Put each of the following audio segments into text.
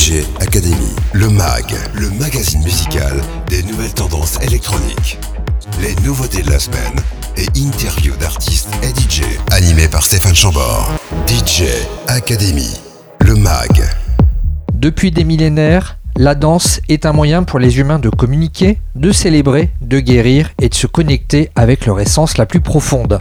DJ Academy, le MAG, le magazine musical des nouvelles tendances électroniques. Les nouveautés de la semaine et interviews d'artistes et DJ. Animé par Stéphane Chambord. DJ Academy, le MAG. Depuis des millénaires, la danse est un moyen pour les humains de communiquer, de célébrer, de guérir et de se connecter avec leur essence la plus profonde.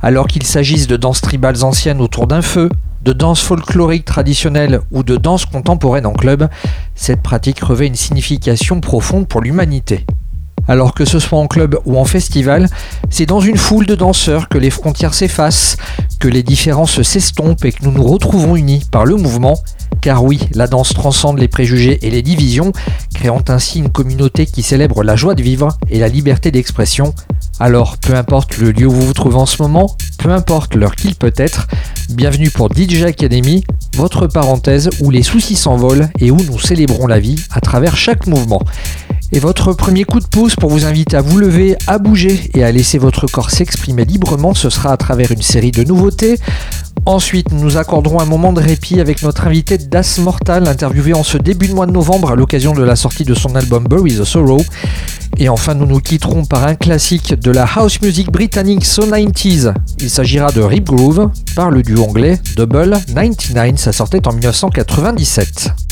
Alors qu'il s'agisse de danses tribales anciennes autour d'un feu, de danse folklorique traditionnelle ou de danse contemporaine en club, cette pratique revêt une signification profonde pour l'humanité. Alors que ce soit en club ou en festival, c'est dans une foule de danseurs que les frontières s'effacent, que les différences s'estompent et que nous nous retrouvons unis par le mouvement. Car oui, la danse transcende les préjugés et les divisions, créant ainsi une communauté qui célèbre la joie de vivre et la liberté d'expression. Alors, peu importe le lieu où vous vous trouvez en ce moment, peu importe l'heure qu'il peut être, bienvenue pour DJ Academy, votre parenthèse où les soucis s'envolent et où nous célébrons la vie à travers chaque mouvement. Et votre premier coup de pouce pour vous inviter à vous lever, à bouger et à laisser votre corps s'exprimer librement, ce sera à travers une série de nouveautés. Ensuite, nous accorderons un moment de répit avec notre invité Das Mortal, interviewé en ce début de mois de novembre à l'occasion de la sortie de son album Bury the Sorrow. Et enfin, nous nous quitterons par un classique de la house music britannique So 90s. Il s'agira de Rip Groove par le duo anglais Double 99, ça sortait en 1997.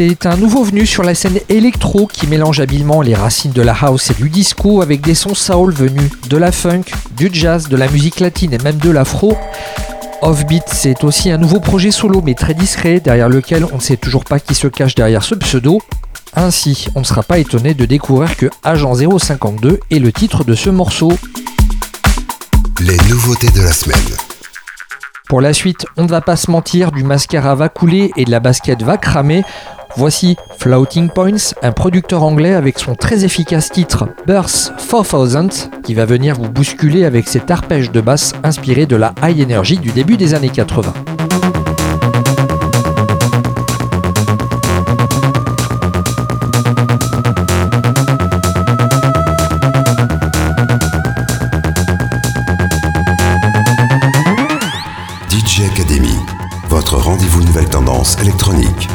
c'est un nouveau venu sur la scène électro qui mélange habilement les racines de la house et du disco avec des sons soul venus de la funk, du jazz, de la musique latine et même de l'afro. Offbeat, c'est aussi un nouveau projet solo mais très discret derrière lequel on ne sait toujours pas qui se cache derrière ce pseudo. Ainsi, on ne sera pas étonné de découvrir que Agent 052 est le titre de ce morceau. Les nouveautés de la semaine. Pour la suite, on ne va pas se mentir, du mascara va couler et de la basket va cramer. Voici Floating Points, un producteur anglais avec son très efficace titre Burst 4000 qui va venir vous bousculer avec cet arpège de basse inspiré de la high energy du début des années 80. votre rendez-vous nouvelle tendance électronique.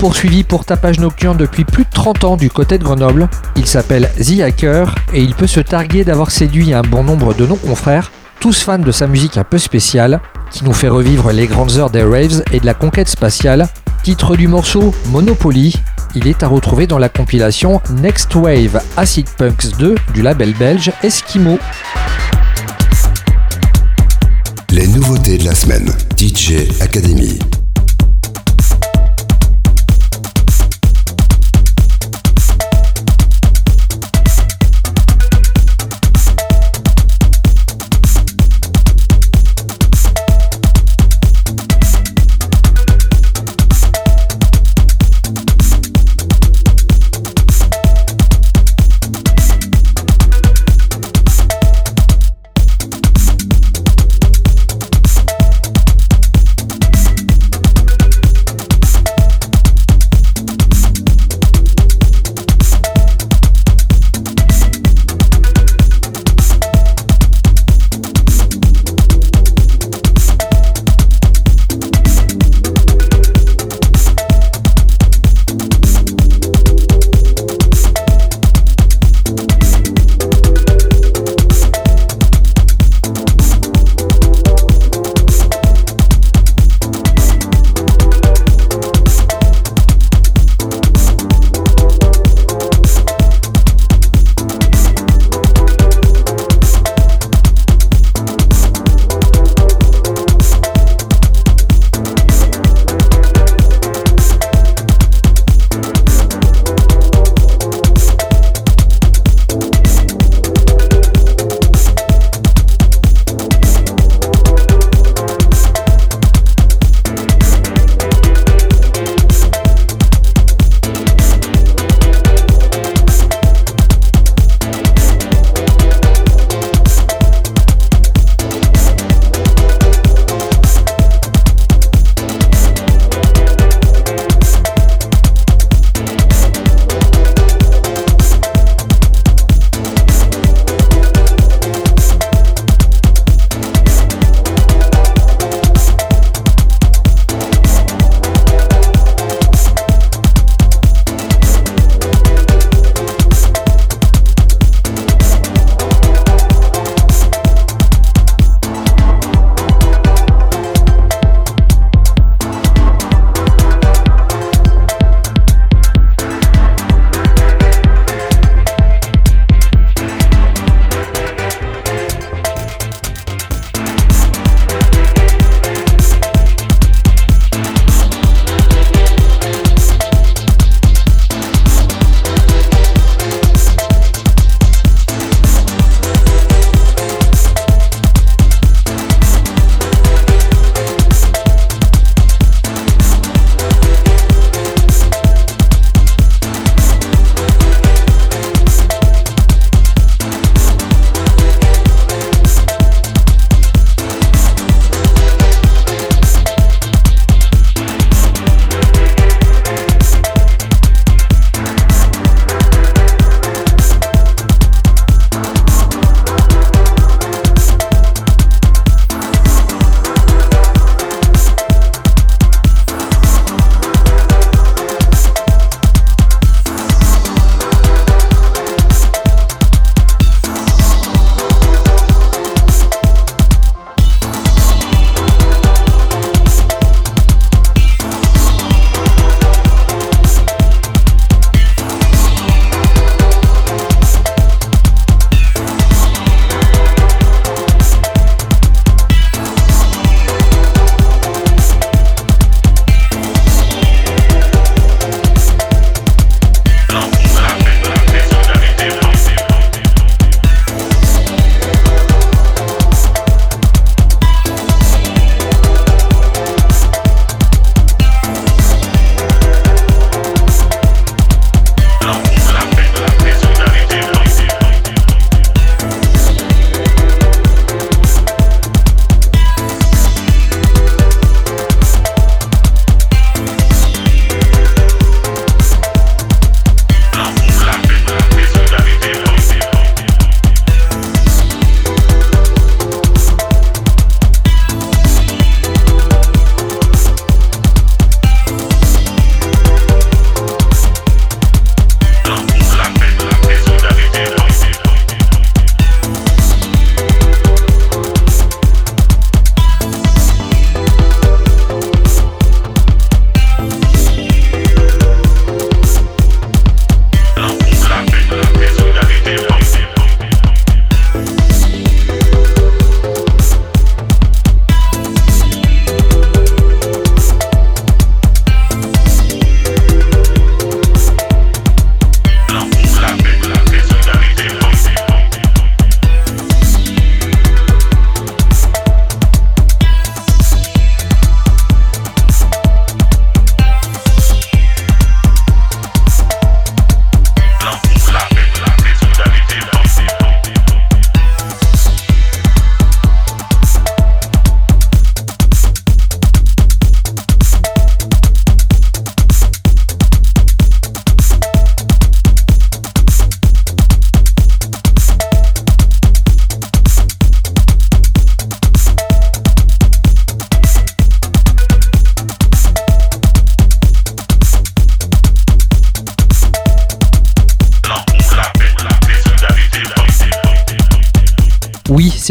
Poursuivi pour tapage nocturne depuis plus de 30 ans du côté de Grenoble. Il s'appelle The Hacker et il peut se targuer d'avoir séduit un bon nombre de nos confrères, tous fans de sa musique un peu spéciale, qui nous fait revivre les grandes heures des raves et de la conquête spatiale. Titre du morceau Monopoly, il est à retrouver dans la compilation Next Wave Acid Punks 2 du label belge Eskimo. Les nouveautés de la semaine, DJ Academy.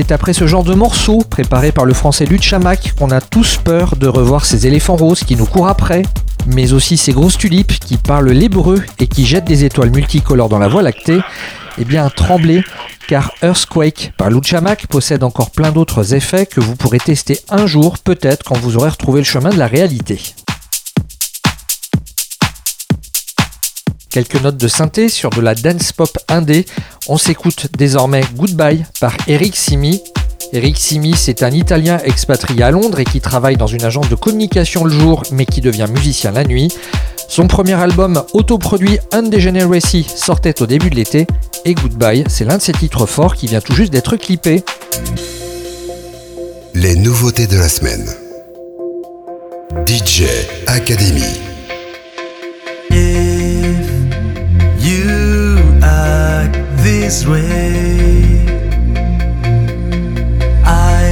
C'est après ce genre de morceau, préparé par le français Luchamac, qu'on a tous peur de revoir ces éléphants roses qui nous courent après, mais aussi ces grosses tulipes qui parlent l'hébreu et qui jettent des étoiles multicolores dans la voie lactée. Eh bien, tremblez, car Earthquake par Luchamac possède encore plein d'autres effets que vous pourrez tester un jour, peut-être quand vous aurez retrouvé le chemin de la réalité. Quelques notes de synthé sur de la dance pop indé. On s'écoute désormais Goodbye par Eric Simi. Eric Simi, c'est un Italien expatrié à Londres et qui travaille dans une agence de communication le jour mais qui devient musicien la nuit. Son premier album autoproduit Undegeneracy sortait au début de l'été et Goodbye, c'est l'un de ses titres forts qui vient tout juste d'être clippé. Les nouveautés de la semaine. DJ Academy. This way. I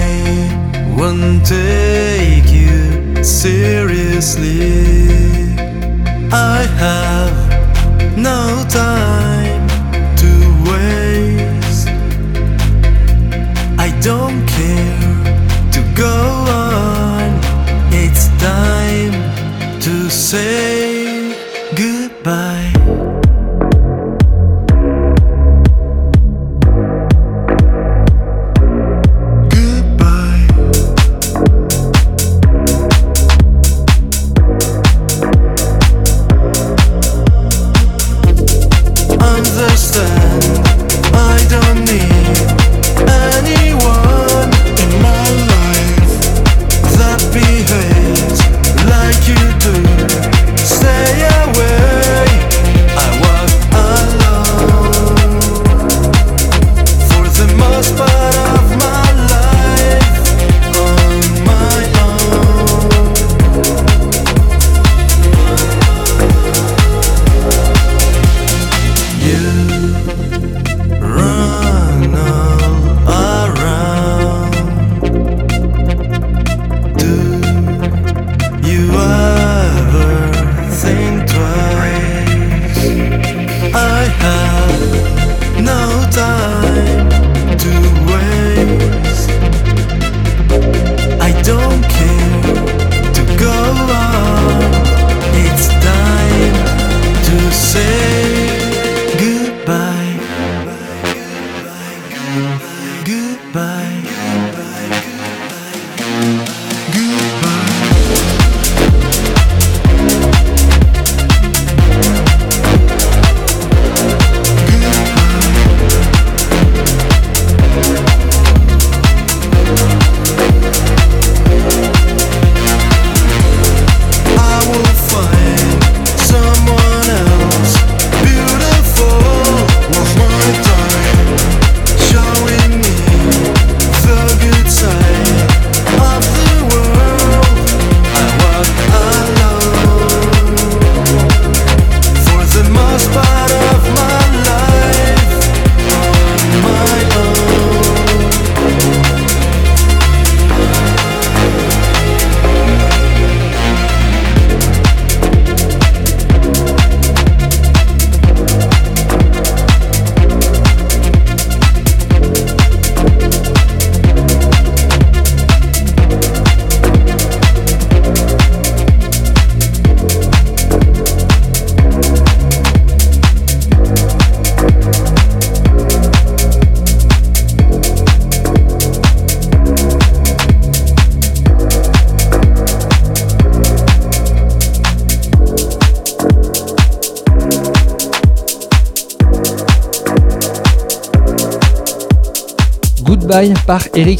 won't take you seriously. I have no time to waste. I don't care to go on. It's time to say goodbye.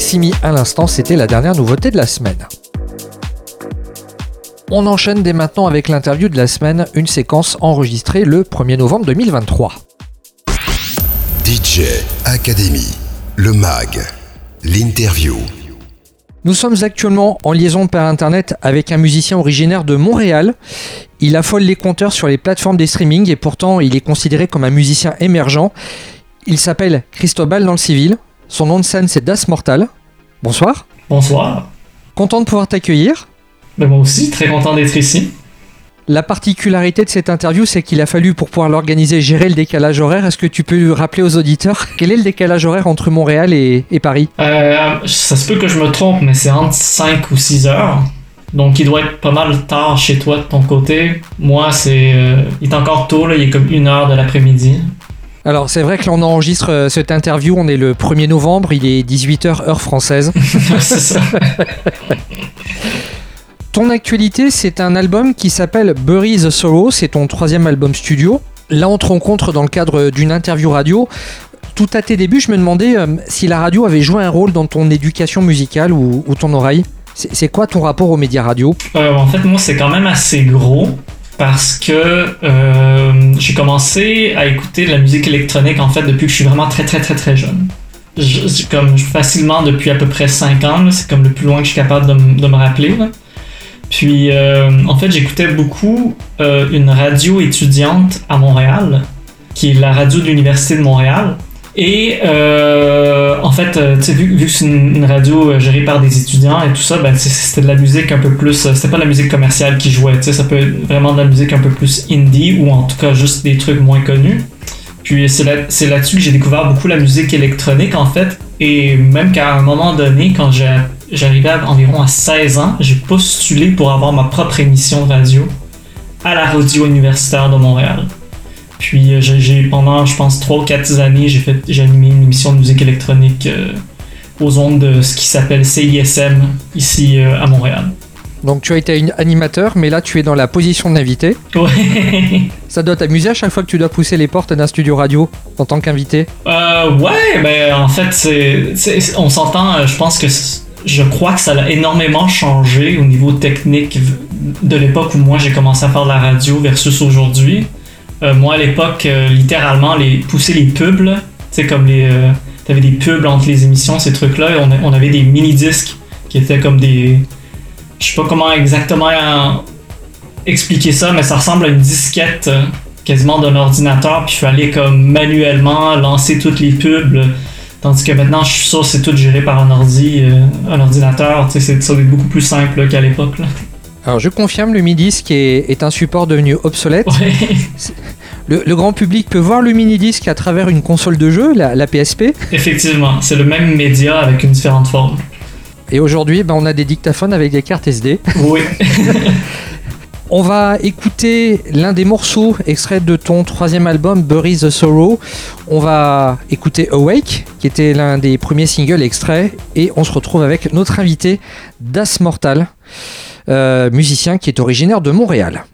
Simi à l'instant, c'était la dernière nouveauté de la semaine. On enchaîne dès maintenant avec l'interview de la semaine, une séquence enregistrée le 1er novembre 2023. DJ Academy, le MAG, l'interview. Nous sommes actuellement en liaison par internet avec un musicien originaire de Montréal. Il affole les compteurs sur les plateformes des streaming et pourtant il est considéré comme un musicien émergent. Il s'appelle Cristobal dans le civil. Son nom de scène, c'est Das Mortal. Bonsoir. Bonsoir. Content de pouvoir t'accueillir. Ben moi aussi, très content d'être ici. La particularité de cette interview, c'est qu'il a fallu, pour pouvoir l'organiser, gérer le décalage horaire. Est-ce que tu peux rappeler aux auditeurs quel est le décalage horaire entre Montréal et, Paris? Euh, Ça se peut que je me trompe, mais c'est entre 5 ou 6 heures. Donc il doit être pas mal tard chez toi de ton côté. Moi, c'est euh, il est encore tôt, là, il est comme 1 heure de l'après-midi. Alors c'est vrai que l'on enregistre euh, cette interview, on est le 1er novembre, il est 18h heure française. Ton actualité, c'est un album qui s'appelle Bury the Sorrow, c'est ton troisième album studio. Là, on te rencontre dans le cadre d'une interview radio. Tout à tes débuts, je me demandais euh, si la radio avait joué un rôle dans ton éducation musicale ou, ton oreille. C'est quoi ton rapport aux médias radio? Euh, En fait, moi, c'est quand même assez gros parce que euh, j'ai commencé à écouter de la musique électronique en fait depuis que je suis vraiment très très très très jeune. comme facilement depuis à peu près 5 ans, c'est comme le plus loin que je suis capable de, de me rappeler. Puis, euh, en fait, j'écoutais beaucoup euh, une radio étudiante à Montréal, qui est la radio de l'Université de Montréal. Et euh, en fait, vu, vu que c'est une, radio gérée par des étudiants et tout ça, ben, c'était de la musique un peu plus. C'était pas de la musique commerciale qui jouait, ça peut être vraiment de la musique un peu plus indie ou en tout cas juste des trucs moins connus. Puis c'est là-dessus que j'ai découvert beaucoup la musique électronique en fait. Et même qu'à un moment donné, quand j'arrivais environ à 16 ans, j'ai postulé pour avoir ma propre émission radio à la radio universitaire de Montréal. Puis euh, j'ai pendant, je pense, 3 ou 4 années, j'ai fait j'ai animé une émission de musique électronique euh, aux ondes de ce qui s'appelle CISM ici euh, à Montréal. Donc tu as été animateur, mais là tu es dans la position d'invité. Ouais. Ça doit t'amuser à chaque fois que tu dois pousser les portes d'un studio radio en tant qu'invité. Euh, ouais, mais en fait, c'est, on s'entend. Je pense que je crois que ça a énormément changé au niveau technique de l'époque où moi j'ai commencé à faire de la radio versus aujourd'hui. Euh, moi à l'époque, euh, littéralement, les, pousser les pubs, tu sais, comme les. Euh, t'avais des pubs entre les émissions, ces trucs-là, et on, avait des mini-disques qui étaient comme des. Je sais pas comment exactement expliquer ça, mais ça ressemble à une disquette quasiment d'un ordinateur, puis il fallait comme manuellement lancer toutes les pubs Tandis que maintenant, je suis sûr c'est tout géré par un ordi, euh, un ordinateur. Ça va être beaucoup plus simple qu'à l'époque. Alors je confirme, le mini-disque est, un support devenu obsolète. Le, grand public peut voir le mini-disque à travers une console de jeu, la, PSP. Effectivement, c'est le même média avec une différente forme. Et aujourd'hui, ben, on a des dictaphones avec des cartes SD. Oui. On va écouter l'un des morceaux extraits de ton troisième album, Bury the Sorrow. On va écouter Awake, qui était l'un des premiers singles extraits. Et on se retrouve avec notre invité, Das Mortal, euh, musicien qui est originaire de Montréal.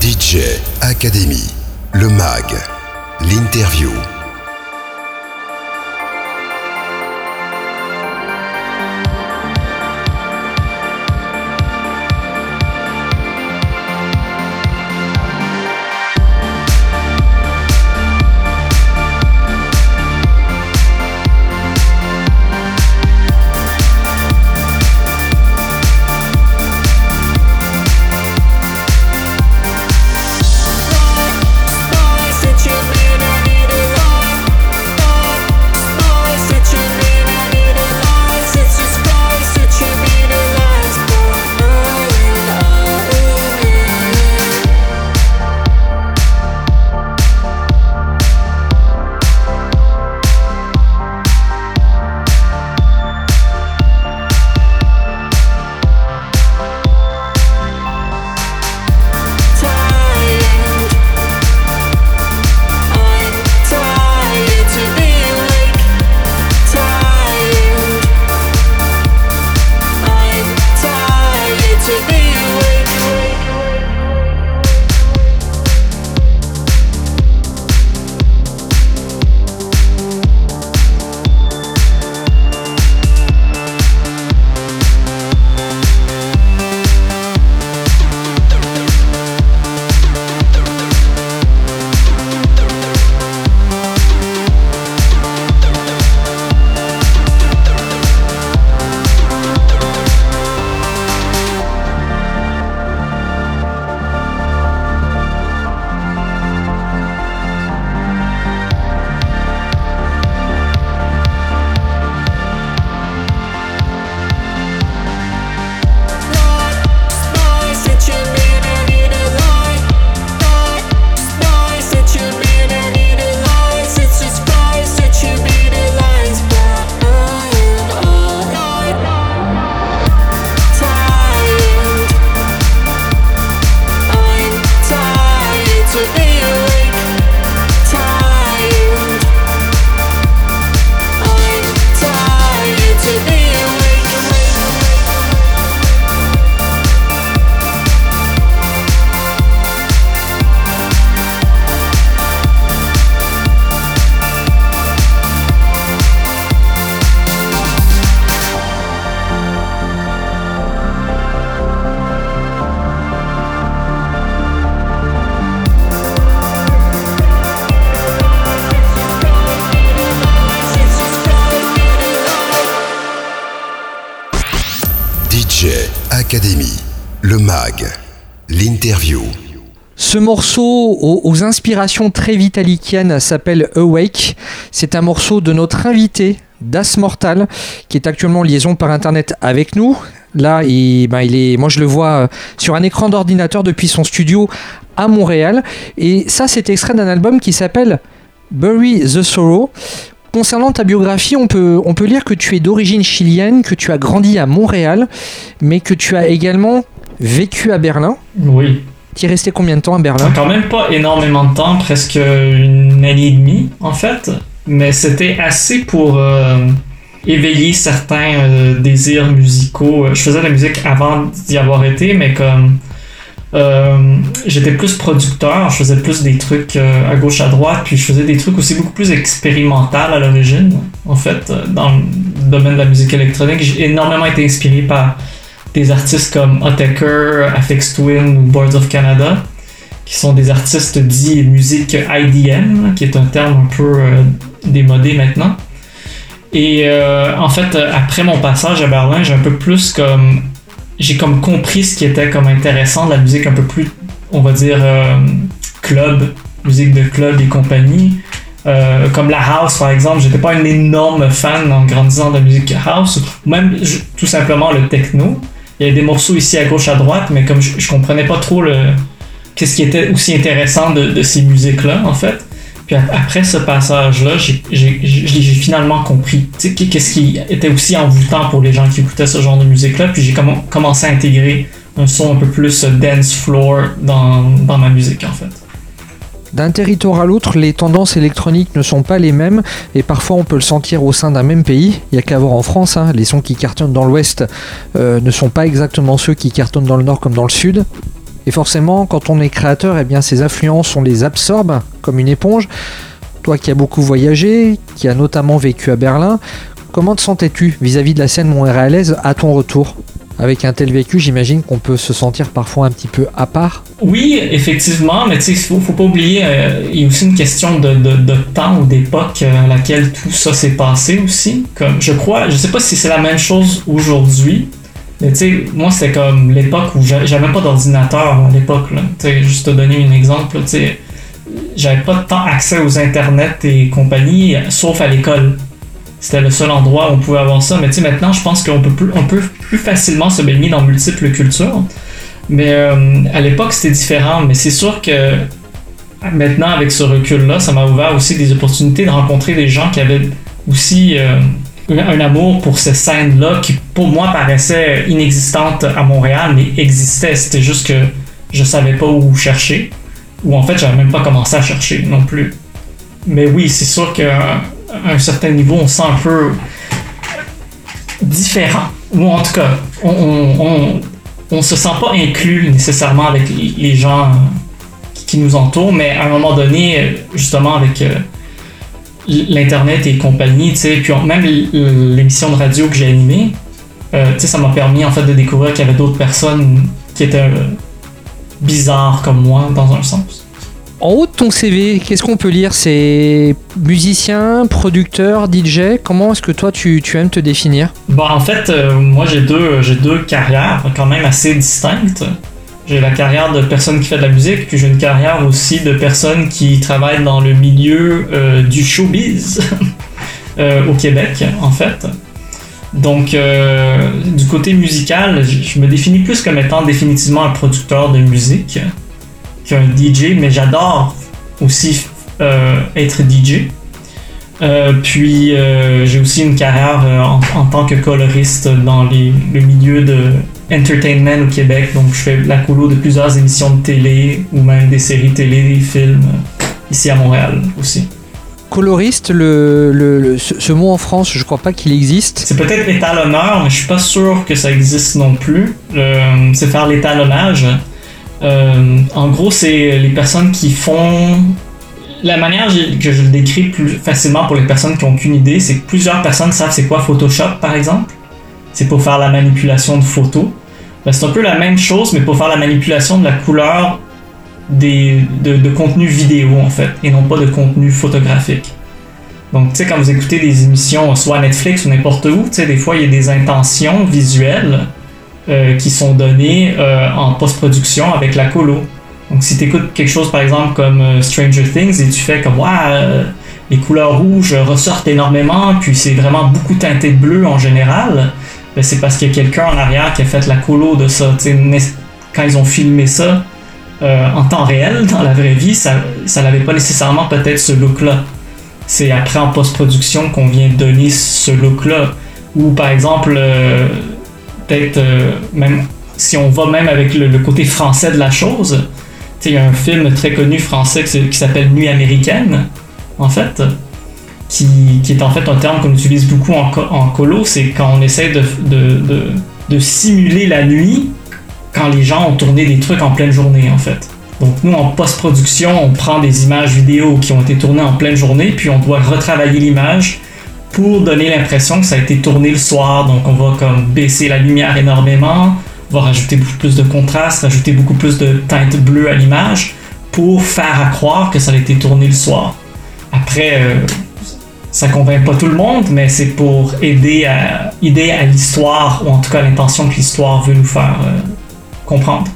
DJ Academy, le MAG, l'interview. Ce morceau aux, inspirations très vitalikiennes s'appelle Awake. C'est un morceau de notre invité, Das Mortal, qui est actuellement en liaison par internet avec nous. Là, il, ben, est, moi je le vois euh, sur un écran d'ordinateur depuis son studio à Montréal. Et ça, c'est extrait d'un album qui s'appelle Bury the Sorrow. Concernant ta biographie, on peut, on peut lire que tu es d'origine chilienne, que tu as grandi à Montréal, mais que tu as également vécu à Berlin. Oui. Es resté combien de temps à Berlin Quand même pas énormément de temps, presque une année et demie en fait, mais c'était assez pour euh, éveiller certains euh, désirs musicaux. Je faisais de la musique avant d'y avoir été, mais comme euh, j'étais plus producteur, je faisais plus des trucs à gauche à droite, puis je faisais des trucs aussi beaucoup plus expérimental à l'origine. En fait, dans le domaine de la musique électronique, j'ai énormément été inspiré par des artistes comme Otaker, Afex Twin ou Boards of Canada, qui sont des artistes dits musique IDM, qui est un terme un peu euh, démodé maintenant. Et euh, en fait, après mon passage à Berlin, j'ai un peu plus comme j'ai comme compris ce qui était comme intéressant de la musique un peu plus, on va dire, euh, club, musique de club et compagnie. Euh, comme la house par exemple, j'étais pas un énorme fan en grandissant de la musique house, ou même tout simplement le techno. Il y a des morceaux ici à gauche à droite, mais comme je, je comprenais pas trop le qu'est-ce qui était aussi intéressant de, ces musiques-là en fait. Puis ap- après ce passage-là, j'ai- finalement compris qu'est-ce qui était aussi envoûtant pour les gens qui écoutaient ce genre de musique-là. Puis j'ai comm- commencé à intégrer un son un peu plus dance floor dans, dans ma musique en fait. D'un territoire à l'autre, les tendances électroniques ne sont pas les mêmes et parfois on peut le sentir au sein d'un même pays. Il y a qu'à voir en France, hein, les sons qui cartonnent dans l'ouest euh, ne sont pas exactement ceux qui cartonnent dans le nord comme dans le sud. Et forcément, quand on est créateur, eh bien ces influences, on les absorbe comme une éponge. Toi qui as beaucoup voyagé, qui as notamment vécu à Berlin, comment te sentais-tu vis-à-vis de la scène montréalaise à ton retour? Avec un tel vécu, j'imagine qu'on peut se sentir parfois un petit peu à part. Oui, effectivement, mais il faut, faut pas oublier, euh, il y a aussi une question de, de, de temps ou d'époque euh, à laquelle tout ça s'est passé aussi. Comme, je crois, je sais pas si c'est la même chose aujourd'hui, mais tu sais, moi c'était comme l'époque où j'a- j'avais pas d'ordinateur à l'époque, juste te donner un exemple, tu sais, j'avais pas tant accès aux internets et compagnie, sauf à l'école. C'était le seul endroit où on pouvait avoir ça, mais tu sais, maintenant je pense qu'on peut plus, peut plus facilement se baigner dans multiples cultures. Mais euh, à l'époque, c'était différent. Mais c'est sûr que maintenant, avec ce recul-là, ça m'a ouvert aussi des opportunités de rencontrer des gens qui avaient aussi euh, un, amour pour ces scènes-là qui, pour moi, paraissaient inexistantes à Montréal, mais existaient. C'était juste que je savais pas où chercher. Ou en fait, j'avais même pas commencé à chercher non plus. Mais oui, c'est sûr qu'à un certain niveau, on se sent un peu différent. Ou en tout cas, on, on, se sent pas inclus nécessairement avec les, gens euh, qui, nous entourent, mais à un moment donné, justement avec euh, l'internet et compagnie, puis même l'émission de radio que j'ai animée, euh, tu sais, ça m'a permis en fait de découvrir qu'il y avait d'autres personnes qui étaient euh, bizarres comme moi dans un sens. En haut de ton CV, qu'est-ce qu'on peut lire? C'est musicien, producteur, DJ Comment est-ce que toi tu, aimes te définir? Bon, en fait, euh, moi j'ai deux, deux carrières quand même assez distinctes. J'ai la carrière de personne qui fait de la musique, puis j'ai une carrière aussi de personne qui travaille dans le milieu euh, du showbiz euh, au Québec, en fait. Donc, du côté musical, je me définis plus comme étant définitivement un producteur de musique qu'un DJ, mais j'adore aussi euh, être DJ. Euh, puis euh, j'ai aussi une carrière en, en tant que coloriste dans les, le milieu de entertainment au Québec. Donc je fais la colo de plusieurs émissions de télé ou même des séries télé, des films ici à Montréal aussi. Coloriste, le, le- le- ce, ce mot en France, je crois pas qu'il existe. C'est peut-être étalonneur, mais je suis pas sûr que ça existe non plus. C'est faire l'étalonnage. Euh, en gros, c'est les personnes qui font. La manière que je le décris plus facilement pour les personnes qui n'ont aucune idée, c'est que plusieurs personnes savent c'est quoi Photoshop, par exemple. C'est pour faire la manipulation de photos. Ben, c'est un peu la même chose, mais pour faire la manipulation de la couleur des, de, contenu vidéo, en fait, et non pas de contenu photographique. Donc, tu sais, quand vous écoutez des émissions, soit Netflix ou n'importe où, tu sais, des fois, il y a des intentions visuelles euh, qui sont donnés euh, en post-production avec la colo. Donc si tu écoutes quelque chose par exemple comme euh, Stranger Things et tu fais comme ouais, les couleurs rouges ressortent énormément, puis c'est vraiment beaucoup teinté de bleu en général, ben, c'est parce qu'il y a quelqu'un en arrière qui a fait la colo de ça. quand ils ont filmé ça en temps réel, dans la vraie vie, ça, ça n'avait pas nécessairement peut-être ce look-là. C'est après en post-production qu'on vient donner ce look-là. Ou par exemple, peut-être même si on va même avec le côté français de la chose, il y a un film très connu français qui s'appelle Nuit américaine, en fait, qui, est en fait un terme qu'on utilise beaucoup en, en colo, c'est quand on essaie de, de, simuler la nuit quand les gens ont tourné des trucs en pleine journée, en fait. Donc nous, en post-production, on prend des images vidéo qui ont été tournées en pleine journée, puis on doit retravailler l'image pour donner l'impression que ça a été tourné le soir. Donc on va comme baisser la lumière énormément, va rajouter beaucoup plus de contraste, rajouter beaucoup plus de teinte bleue à l'image pour faire croire que ça a été tourné le soir. Après, euh, ça convainc pas tout le monde, mais c'est pour aider à, aider à l'histoire, ou en tout cas l'intention que l'histoire veut nous faire euh, comprendre.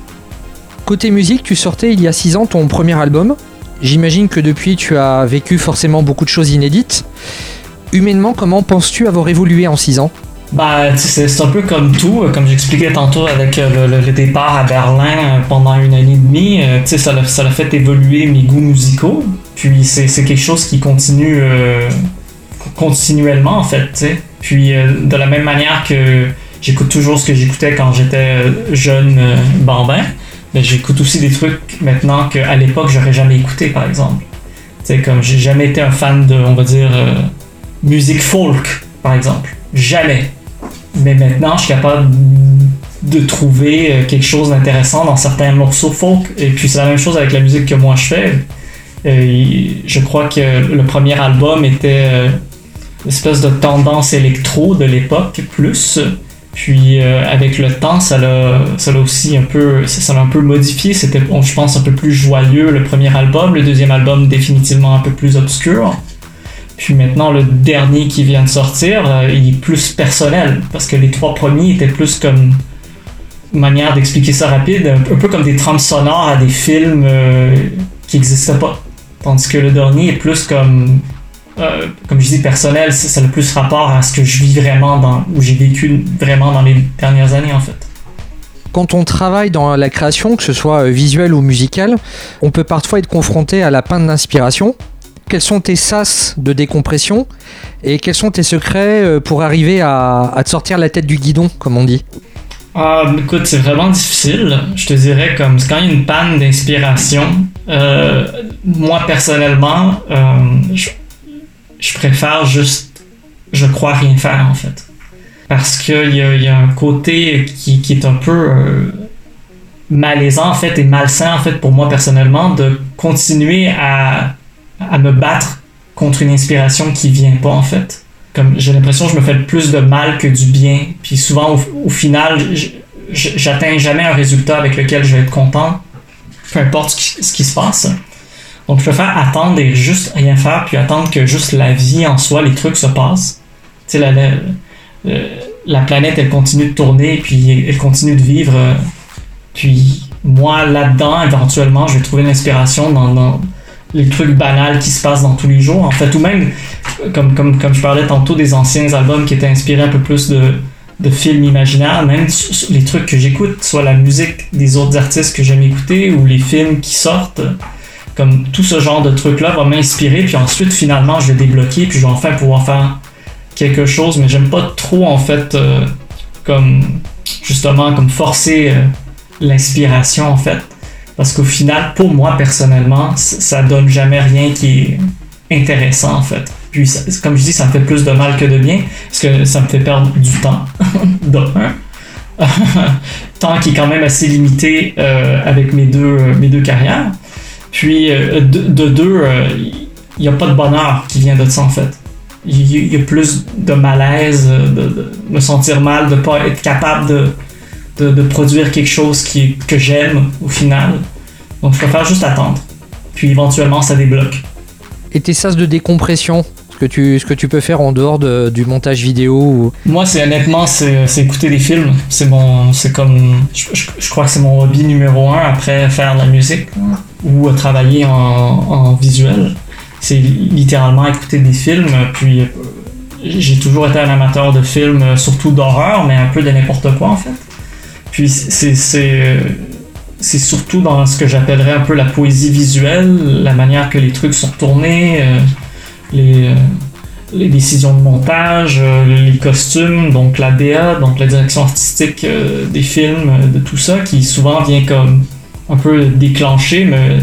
Côté musique, tu sortais il y a 6 ans ton premier album. J'imagine que depuis tu as vécu forcément beaucoup de choses inédites. Humainement, comment penses-tu avoir évolué en 6 ans? Bah, c'est un peu comme tout, euh, comme j'expliquais tantôt avec euh, le, départ à Berlin euh, pendant une année et demie, ça l'a fait évoluer mes goûts musicaux. Puis c'est quelque chose qui continue continuellement en fait. Puis de la même manière que j'écoute toujours ce que j'écoutais quand j'étais jeune bambin, mais j'écoute aussi des trucs maintenant qu'à l'époque j'aurais jamais écouté par exemple. Sais, comme j'ai jamais été un fan de, on va dire, musique folk par exemple. Jamais mais maintenant, je suis capable de trouver euh, quelque chose d'intéressant dans certains morceaux folk. Et puis c'est la même chose avec la musique que moi je fais. je crois que le premier album était euh, une espèce de tendance électro de l'époque plus. Puis euh, avec le temps, ça l'a, ça aussi un peu, ça l'a un peu modifié. C'était, je pense, un peu plus joyeux le premier album. Le deuxième album définitivement un peu plus obscur. Puis maintenant, le dernier qui vient de sortir, euh, il est plus personnel, parce que les trois premiers étaient plus comme manière d'expliquer ça rapide, un peu comme des trames sonores à des films euh, qui n'existaient pas. Tandis que le dernier est plus comme, euh, comme je dis, personnel, ça a le plus rapport à ce que je vis vraiment, dans, où j'ai vécu vraiment dans les dernières années en fait. Quand on travaille dans la création, que ce soit visuelle ou musicale, on peut parfois être confronté à la panne d'inspiration quels sont tes sas de décompression et quels sont tes secrets euh, pour arriver à, te sortir la tête du guidon, comme on dit? Ah, écoute, c'est vraiment difficile. Je te dirais comme quand il y a une panne d'inspiration, euh, moi personnellement, euh, je, préfère juste, je crois rien faire en fait, parce qu'il y, a un côté qui est un peu malaisant en fait et malsain en fait pour moi personnellement de continuer à à me battre contre une inspiration qui vient pas en fait. Comme j'ai l'impression que je me fais plus de mal que du bien. Puis souvent au, final, j'atteins jamais un résultat avec lequel je vais être content, peu importe ce qui, se passe. Donc je préfère attendre et juste rien faire, puis attendre que juste la vie en soi, les trucs se passent. Tu sais, la, la, planète, elle continue de tourner, puis elle continue de vivre. Puis moi, là-dedans, éventuellement, je vais trouver l'inspiration dans, dans les trucs banals qui se passent dans tous les jours, en fait, ou même, comme, comme, je parlais tantôt des anciens albums qui étaient inspirés un peu plus de, de films imaginaires, même les trucs que j'écoute, soit la musique des autres artistes que j'aime écouter ou les films qui sortent, comme tout ce genre de trucs-là va m'inspirer, puis ensuite, finalement, je vais débloquer, puis je vais enfin pouvoir faire quelque chose, mais j'aime pas trop, en fait, euh, comme, justement, comme forcer euh, l'inspiration, en fait. Parce qu'au final, pour moi personnellement, ça donne jamais rien qui est intéressant en fait. Puis, comme je dis, ça me fait plus de mal que de bien, parce que ça me fait perdre du temps, de un. temps qui est quand même assez limité euh, avec mes deux, mes deux carrières. Puis, euh, de, deux, il n'y a pas de bonheur qui vient de ça en fait. Il y, a plus de malaise, de, me sentir mal, de ne pas être capable de, de, produire quelque chose qui, que j'aime au final. Donc je préfère juste attendre. Puis éventuellement ça débloque. Et tes sas de décompression que tu, ce que tu peux faire en dehors de- du montage vidéo ou- Moi, c'est honnêtement, c'est écouter des films. C'est mon, c'est comme, je, je- je crois que c'est mon hobby numéro un après faire de la musique ou travailler en, en visuel. C'est littéralement écouter des films. Puis j'ai toujours été un amateur de films, surtout d'horreur, mais un peu de n'importe quoi en fait. Puis c'est c'est surtout dans ce que j'appellerais un peu la poésie visuelle, la manière que les trucs sont tournés, euh, les euh, les décisions de montage, euh, les costumes, donc la DA, donc la direction artistique des films, de tout ça, qui souvent vient comme un peu déclencher, mais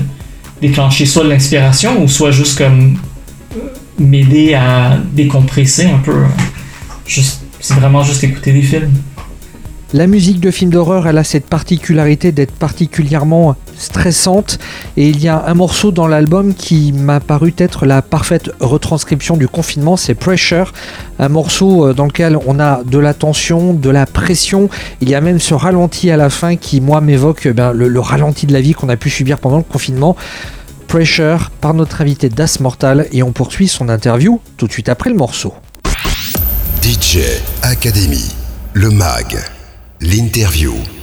déclencher soit de l'inspiration ou soit juste comme m'aider à décompresser un peu. c'est vraiment juste écouter des films. La musique de film d'horreur, elle a cette particularité d'être particulièrement stressante. Et il y a un morceau dans l'album qui m'a paru être la parfaite retranscription du confinement, c'est Pressure, un morceau euh, dans lequel on a de la tension, de la pression, il y a même ce ralenti à la fin qui moi m'évoque eh ben, le, le ralenti de la vie qu'on a pu subir pendant le confinement. Pressure par notre invité Das Mortal. Et on poursuit son interview tout de suite après le morceau. DJ Academy, le MAG, l'interview.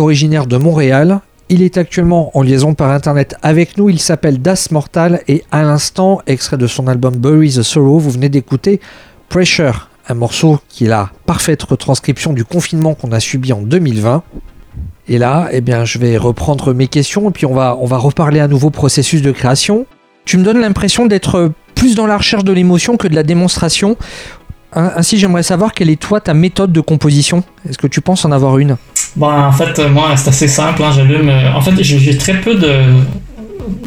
Originaire de Montréal. Il est actuellement en liaison par internet avec nous. Il s'appelle Das Mortal et à l'instant, extrait de son album Bury the Sorrow, vous venez d'écouter Pressure, un morceau qui est la parfaite retranscription du confinement qu'on a subi en 2020. Et là, eh bien, je vais reprendre mes questions et puis on va, on va reparler à nouveau processus de création. Tu me donnes l'impression d'être plus dans la recherche de l'émotion que de la démonstration. Hein, Ainsi, j'aimerais savoir quelle est toi ta méthode de composition. Est-ce que tu penses en avoir une? Bon, en fait, moi, c'est assez simple. hein, J'allume. euh, En fait, j'ai j'ai très peu de,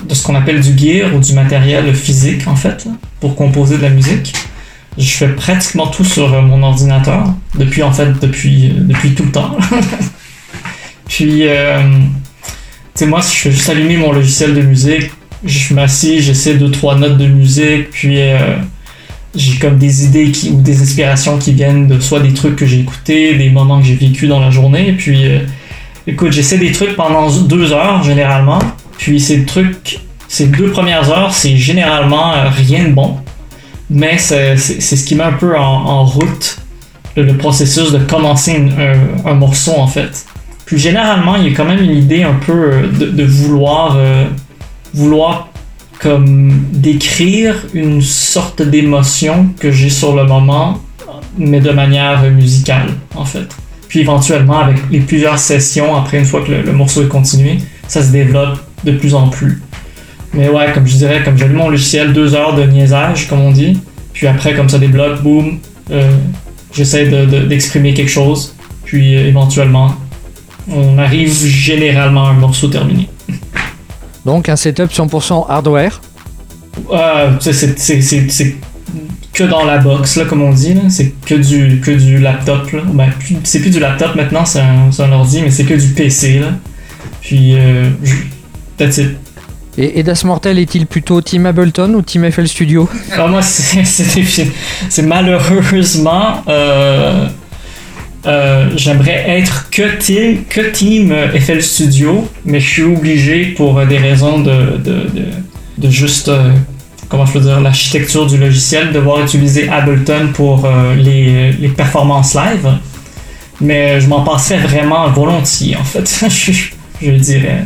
de ce qu'on appelle du gear ou du matériel physique, en fait, pour composer de la musique. Je fais pratiquement tout sur euh, mon ordinateur, depuis, en fait, depuis, euh, depuis tout le temps. Puis, euh, tu sais, moi, si je fais juste allumer mon logiciel de musique, je m'assis, j'essaie deux, trois notes de musique, puis euh, j'ai comme des idées qui, ou des inspirations qui viennent de soit des trucs que j'ai écoutés, des moments que j'ai vécu dans la journée. Et puis, euh, écoute, j'essaie des trucs pendant deux heures généralement. Puis ces trucs, ces deux premières heures, c'est généralement euh, rien de bon. Mais c'est ce qui met un peu en, route le, processus de commencer un, morceau en fait. Puis généralement, il y a quand même une idée un peu euh, de, de vouloir, vouloir comme décrire une sorte d'émotion que j'ai sur le moment, mais de manière musicale, en fait. Puis éventuellement, avec les plusieurs sessions, après une fois que le, morceau est continué, ça se développe de plus en plus. Mais ouais, comme je dirais, comme j'allume mon logiciel, deux heures de niaisage, comme on dit, puis après, comme ça débloque, boum, euh, j'essaie d'exprimer quelque chose, puis euh, éventuellement, on arrive généralement à un morceau terminé. Donc un setup 100% hardware euh, C'est que dans la box, là, comme on dit. C'est que du, que du laptop. Ben, c'est plus du laptop maintenant, c'est un, un, ordi, mais c'est que du PC. Là. Puis, euh, that's it. Et, et Das Mortel est-il plutôt Team Ableton ou Team FL Studio? Ah, Moi, c'est malheureusement. Euh, euh, j'aimerais être que team, que team FL Studio, mais je suis obligé pour des raisons de, de, de, juste, euh, comment je peux dire, l'architecture du logiciel, de devoir utiliser Ableton pour euh, les, les, performances live. Mais je m'en passerais vraiment volontiers, en fait, je, je dirais.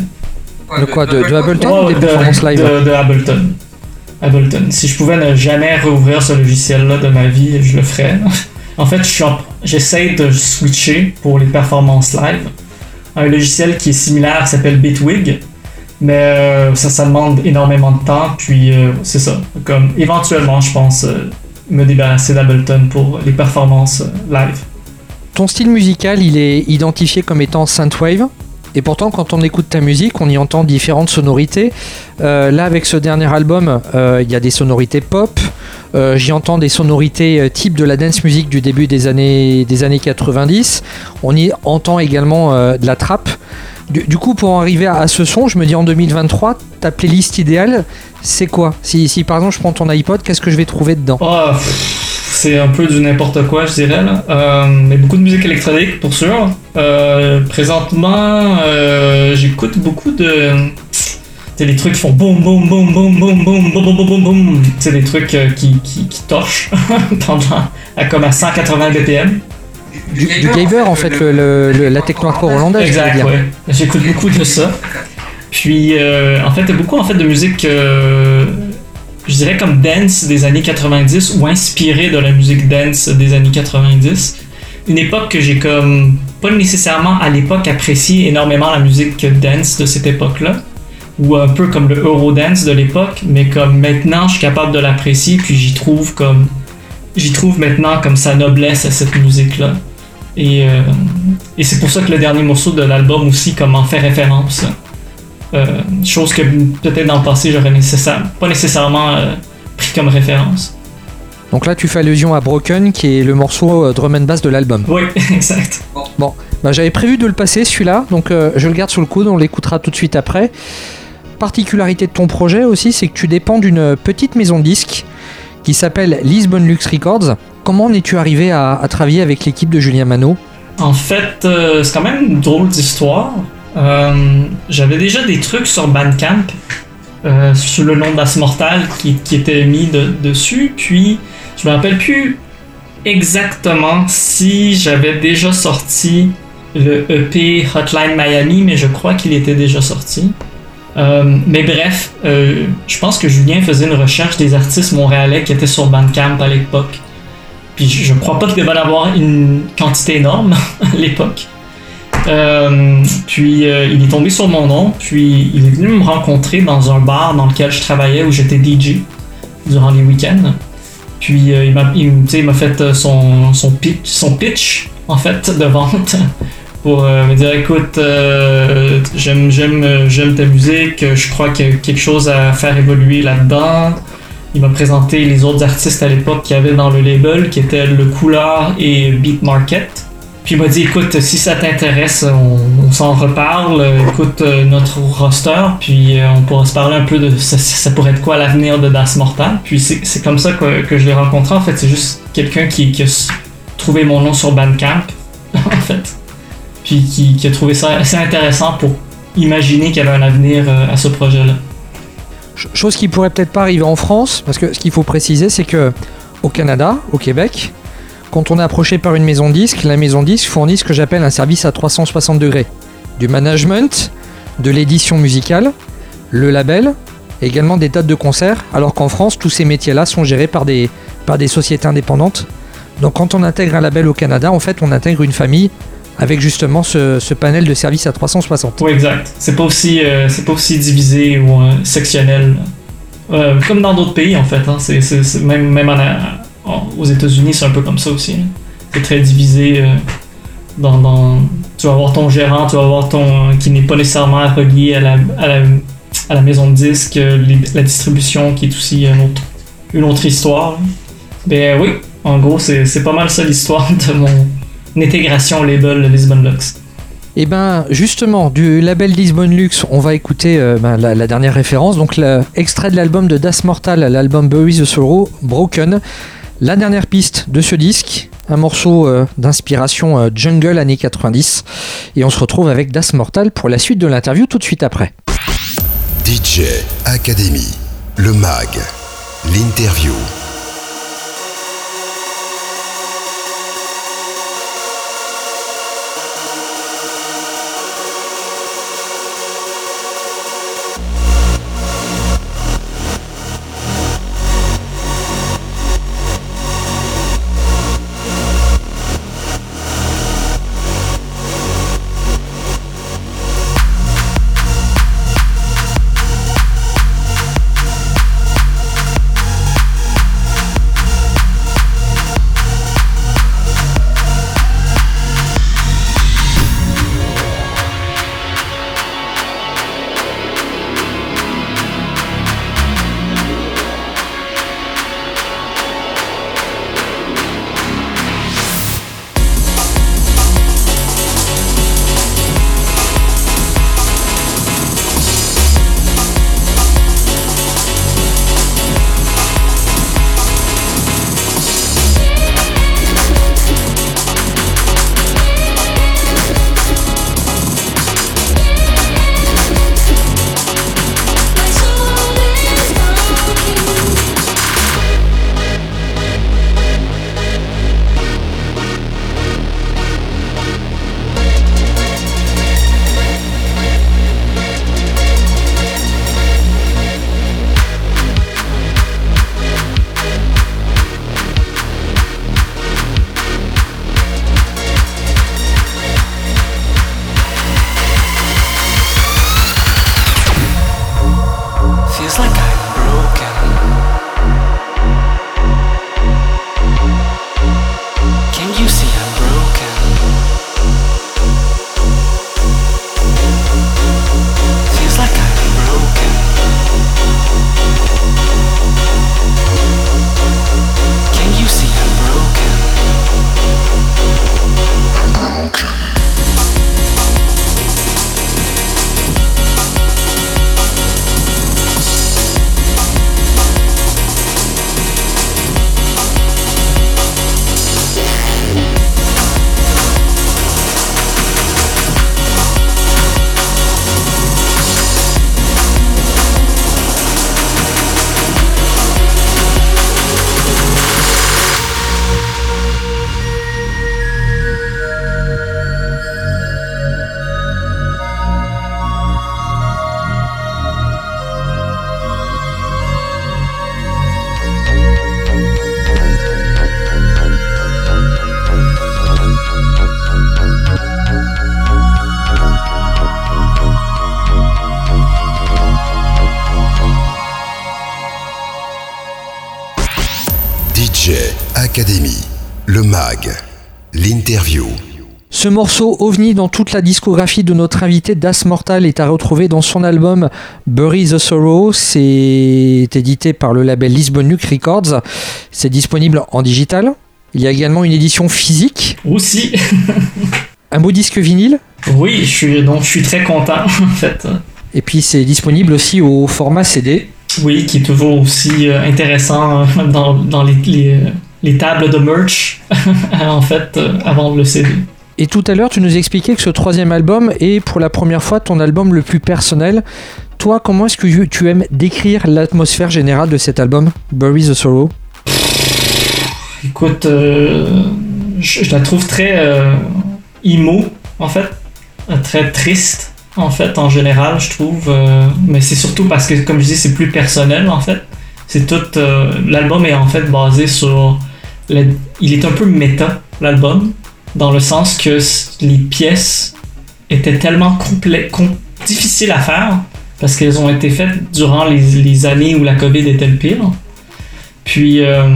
De quoi De, Ableton ou des performances live? de, Ableton. Ableton. Si je pouvais ne jamais rouvrir ce logiciel-là de ma vie, je le ferais. En fait, j'essaie de switcher pour les performances live un logiciel qui est similaire s'appelle Bitwig. Mais euh, ça, ça demande énormément de temps. Puis euh, c'est ça. Comme éventuellement, je pense euh, me débarrasser d'Ableton pour les performances live. Ton style musical, il est identifié comme étant synthwave? Et pourtant, quand on écoute ta musique, on y entend différentes sonorités. là, avec ce dernier album, il y a des sonorités pop, euh, j'y entends des sonorités euh, type de la dance music du début des années, des années 90. On y entend également euh, de la trap. Du, coup, pour arriver à, ce son, je me dis en 2023, ta playlist idéale, c'est quoi? Si, si, par exemple je prends ton iPod, qu'est-ce que je vais trouver dedans? Oh, C'est un peu du n'importe quoi, je dirais. Là. mais beaucoup de musique électronique, pour sûr. présentement, j'écoute beaucoup de c'est des trucs qui font boum boum boum boum boum boum boum boum boum boum. C'est des trucs qui, qui, qui torchent pendant à comme à 180 BPM. Du, du Gaver en fait, le, la techno hardcore hollandaise. Exact, ouais. J'écoute beaucoup de ça. Puis en fait, beaucoup en fait de musique, je dirais comme dance des années 90 ou inspiré de la musique dance des années 90. Une époque que j'ai comme pas nécessairement à l'époque apprécié énormément la musique dance de cette époque-là ou un peu comme le Eurodance de l'époque, mais comme maintenant je suis capable de l'apprécier, puis j'y trouve comme j'y trouve maintenant comme sa noblesse à cette musique là. Et, euh, et c'est pour ça que le dernier morceau de l'album aussi comme en fait référence. Euh, chose que peut-être dans le passé j'aurais nécessaire, pas nécessairement euh, pris comme référence. Donc là tu fais allusion à Broken qui est le morceau drum and bass de l'album. Oui, exact. Bon, bah, j'avais prévu de le passer celui-là, donc je le garde sur le coude, on l'écoutera tout de suite après particularité de ton projet aussi, c'est que tu dépends d'une petite maison de disques qui s'appelle Lisbon Lux Records. Comment en es-tu arrivé à, travailler avec l'équipe de Julien Manot? En fait, euh, c'est quand même une drôle d'histoire. Euh, j'avais déjà des trucs sur Bandcamp euh, sous le nom d'As Mortal qui, qui étaient mis dessus. Puis, je me rappelle plus exactement si j'avais déjà sorti le EP Hotline Miami, mais je crois qu'il était déjà sorti. Euh, mais bref, euh, je pense que Julien faisait une recherche des artistes montréalais qui étaient sur Bandcamp à l'époque. Puis je crois pas qu'il devait en avoir une quantité énorme à l'époque. Euh, puis il est tombé sur mon nom, puis il est venu me rencontrer dans un bar dans lequel je travaillais où j'étais DJ durant les week-ends. Puis il m'a fait son, pitch, son pitch en fait de vente pour euh, me dire écoute, euh, j'aime ta musique, je crois qu'il y a quelque chose à faire évoluer là-dedans. Il m'a présenté les autres artistes à l'époque qu'il y avait dans le label, qui étaient Le Couleur et Beat Market. Puis il m'a dit écoute, si ça t'intéresse, on, s'en reparle. Écoute euh, notre roster, puis euh, on pourra se parler un peu de ça, pourrait être quoi l'avenir de Das Mortal. Puis c'est comme ça que, que je l'ai rencontré. En fait, c'est juste quelqu'un qui, qui, a trouvé mon nom sur Bandcamp, en fait. Puis qui, qui a trouvé ça assez intéressant pour imaginer qu'il y avait un avenir euh, à ce projet-là. Chose qui pourrait peut-être pas arriver en France, parce que ce qu'il faut préciser, c'est que au Canada, au Québec, quand on est approché par une maison disque, la maison disque fournit ce que j'appelle un service à 360 degrés. Du management, de l'édition musicale, le label, également des dates de concert, alors qu'en France, tous ces métiers-là sont gérés par des, par des sociétés indépendantes. Donc quand on intègre un label au Canada, en fait, on intègre une famille avec justement ce, panel de services à 360. Oui, exact. C'est pas aussi, euh, pas aussi divisé ou euh, sectionnel. Euh, comme dans d'autres pays, en fait. Hein. C'est, même même en, aux États-Unis, c'est un peu comme ça aussi. Hein. C'est très divisé. Euh, dans, tu vas avoir ton gérant, tu vas avoir ton qui n'est pas nécessairement relié à la, à la, maison de disques, euh, la distribution qui est aussi une autre, une autre histoire. Ben oui, en gros, c'est pas mal ça l'histoire de mon intégration au label Lisbon Lux. Et eh ben justement, du label Lisbon Lux, on va écouter euh, ben, la, dernière référence, donc l'extrait de l'album de Das Mortal, l'album Bury the Sorrow, Broken. La dernière piste de ce disque, un morceau euh, d'inspiration euh, jungle années 90. Et on se retrouve avec Das Mortal pour la suite de l'interview tout de suite après. DJ Academy, le MAG, l'interview. Morceau ovni dans toute la discographie de notre invité Das Mortal est à retrouver dans son album Bury the Sorrow. C'est édité par le label Lisbon Nuke Records. C'est disponible en digital, Il y a également une édition physique, Aussi, un beau disque vinyle, oui, je suis, donc, je suis très content, en fait. et puis c'est disponible aussi au format CD. Oui, qui est toujours aussi euh, intéressant euh, dans, dans les, les, les tables de merch, en fait, euh, avant le CD. Et tout à l'heure, tu nous expliquais que ce troisième album est pour la première fois ton album le plus personnel. Toi, comment est-ce que tu aimes décrire l'atmosphère générale de cet album, Bury the Sorrow? Écoute, euh, je, la trouve très euh, emo, en fait. Euh, Très triste, en fait, en général, je trouve. mais c'est surtout parce que, comme je dis, c'est plus personnel, en fait. C'est tout. l'album est en fait basé sur. la- il est un peu méta, l'album, dans le sens que les pièces étaient tellement difficiles à faire parce qu'elles ont été faites durant les, les années où la COVID était le pire. Puis, euh,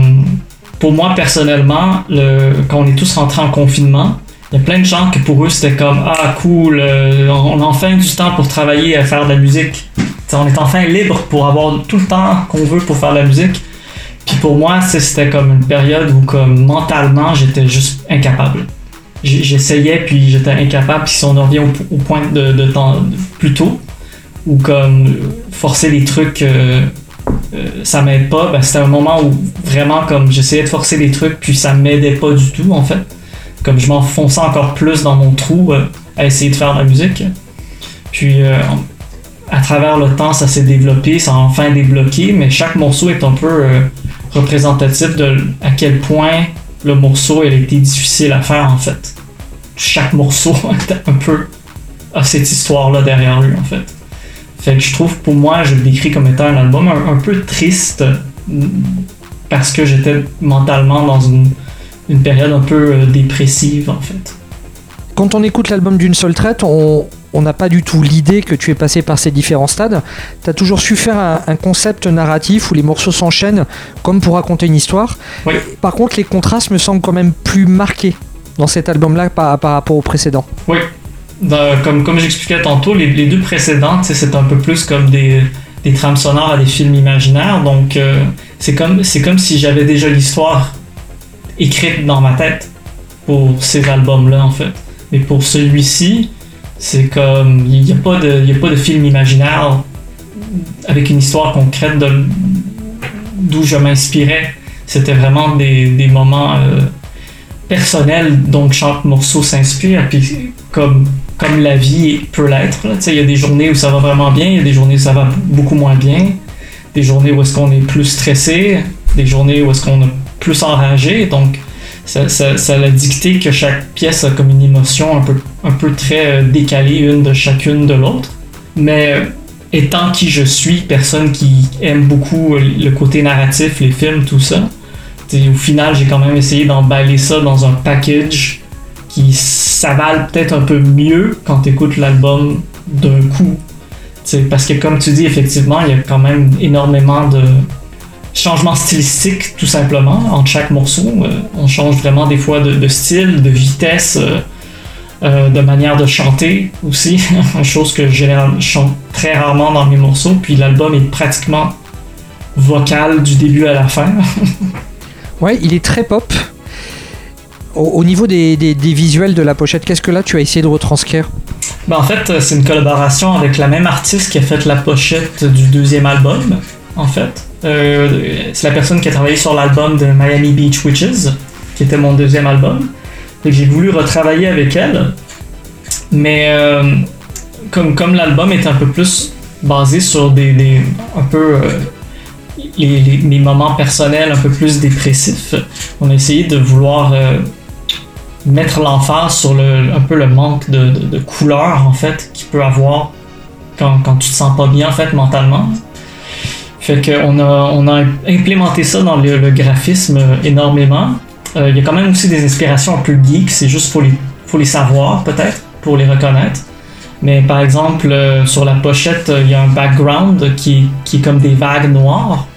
pour moi personnellement, le, quand on est tous rentrés en confinement, il y a plein de gens que pour eux c'était comme Ah cool, euh, on a enfin du temps pour travailler à faire de la musique. On est enfin libre pour avoir tout le temps qu'on veut pour faire de la musique. Puis pour moi, c'était comme une période où comme mentalement j'étais juste incapable. J'essayais puis j'étais incapable. Puis si on en revient au, point de, temps plus tôt, où comme euh, forcer les trucs euh, euh, ça m'aide pas, ben, c'était un moment où vraiment comme j'essayais de forcer des trucs puis ça m'aidait pas du tout en fait. Comme je m'enfonçais encore plus dans mon trou à essayer de faire de la musique. Puis à travers le temps ça s'est développé, ça a enfin débloqué, mais chaque morceau est un peu représentatif de à quel point le morceau il a été difficile à faire en fait. Chaque morceau un peu a cette histoire là derrière lui en fait. Fait que je trouve, pour moi, je le décris comme étant un album un, un peu triste mm, parce que j'étais mentalement dans une, une période un peu euh, dépressive, en fait. Quand on écoute l'album d'une seule traite, on on n'a pas du tout l'idée que tu es passé par ces différents stades. Tu as toujours su faire un, un concept narratif où les morceaux s'enchaînent comme pour raconter une histoire. Oui. Par contre, les contrastes me semblent quand même plus marqués dans cet album-là par, par rapport au précédent. Oui. Comme comme j'expliquais tantôt, les, les deux précédentes, c'est un peu plus comme des, des trames sonores à des films imaginaires. Donc, euh, c'est comme, comme si j'avais déjà l'histoire écrite dans ma tête pour ces albums-là, en fait. Mais pour celui-ci, c'est comme. Il n'y a, pas de- a pas de film imaginaire avec une histoire concrète d'où je m'inspirais. C'était vraiment des, des moments euh, personnels dont chaque morceau s'inspire. Puis, comme, comme la vie peut l'être, il y a des journées où ça va vraiment bien, il y a des journées où ça va beaucoup moins bien, des journées où est-ce qu'on est plus stressé, des journées où est-ce qu'on est plus enragé. Donc, ça, ça, ça a dicté que chaque pièce a comme une émotion un peu, un peu très euh, décalée une de chacune de l'autre. Mais euh, étant qui je suis, personne qui aime beaucoup euh, le côté narratif, les films, tout ça, au final, j'ai quand même essayé d'emballer ça dans un package qui s'avale peut-être un peu mieux quand tu écoutes l'album d'un coup. Parce que comme tu dis, effectivement, il y a quand même énormément de changements stylistiques, tout simplement, entre chaque morceau. Euh, on change vraiment des fois de, style, de vitesse, euh, euh, de manière de chanter aussi. Une chose que je chante très rarement dans mes morceaux. Puis l'album est pratiquement vocal du début à la fin. Ouais, il est très pop. Au, au niveau des, visuels de la pochette, qu'est-ce que là tu as essayé de retranscrire? Ben, en fait, c'est une collaboration avec la même artiste qui a fait la pochette du deuxième album, en fait. Euh, c'est la personne qui a travaillé sur l'album de Miami Beach Witches, qui était mon deuxième album. Que j'ai voulu retravailler avec elle. Mais euh, comme, comme l'album est un peu plus basé sur des, des- un peu euh, les, mes moments personnels un peu plus dépressifs, on a essayé de vouloir euh, mettre l'emphase sur le, un peu le manque de, de, couleur en fait qu'il peut avoir quand, quand tu te sens pas bien en fait mentalement. Fait qu'on a, on a implémenté ça dans le, le graphisme euh, énormément. Euh, Il y a quand même aussi des inspirations un peu geek, c'est juste faut les, les savoir peut-être pour les reconnaître. Mais par exemple, sur la pochette, il y a un background qui, qui est comme des vagues noires,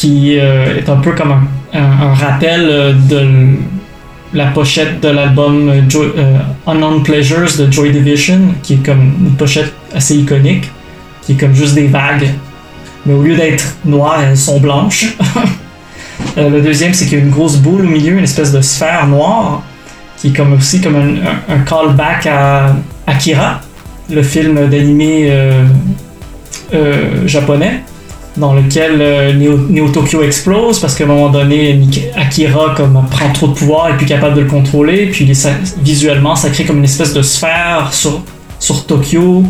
qui euh, est un peu comme un, rappel euh, de la pochette de l'album euh, Unknown Pleasures de Joy Division, qui est comme une pochette assez iconique, qui est comme juste des vagues. Mais au lieu d'être noires, elles sont blanches. Le deuxième, c'est qu'il y a une grosse boule au milieu, une espèce de sphère noire, qui est comme aussi comme un, callback à Akira, le film d'animé japonais, dans lequel euh, Neo, Tokyo explose parce qu'à un moment donné, Akira comme prend trop de pouvoir et plus capable de le contrôler, puis visuellement, ça crée comme une espèce de sphère sur, sur Tokyo,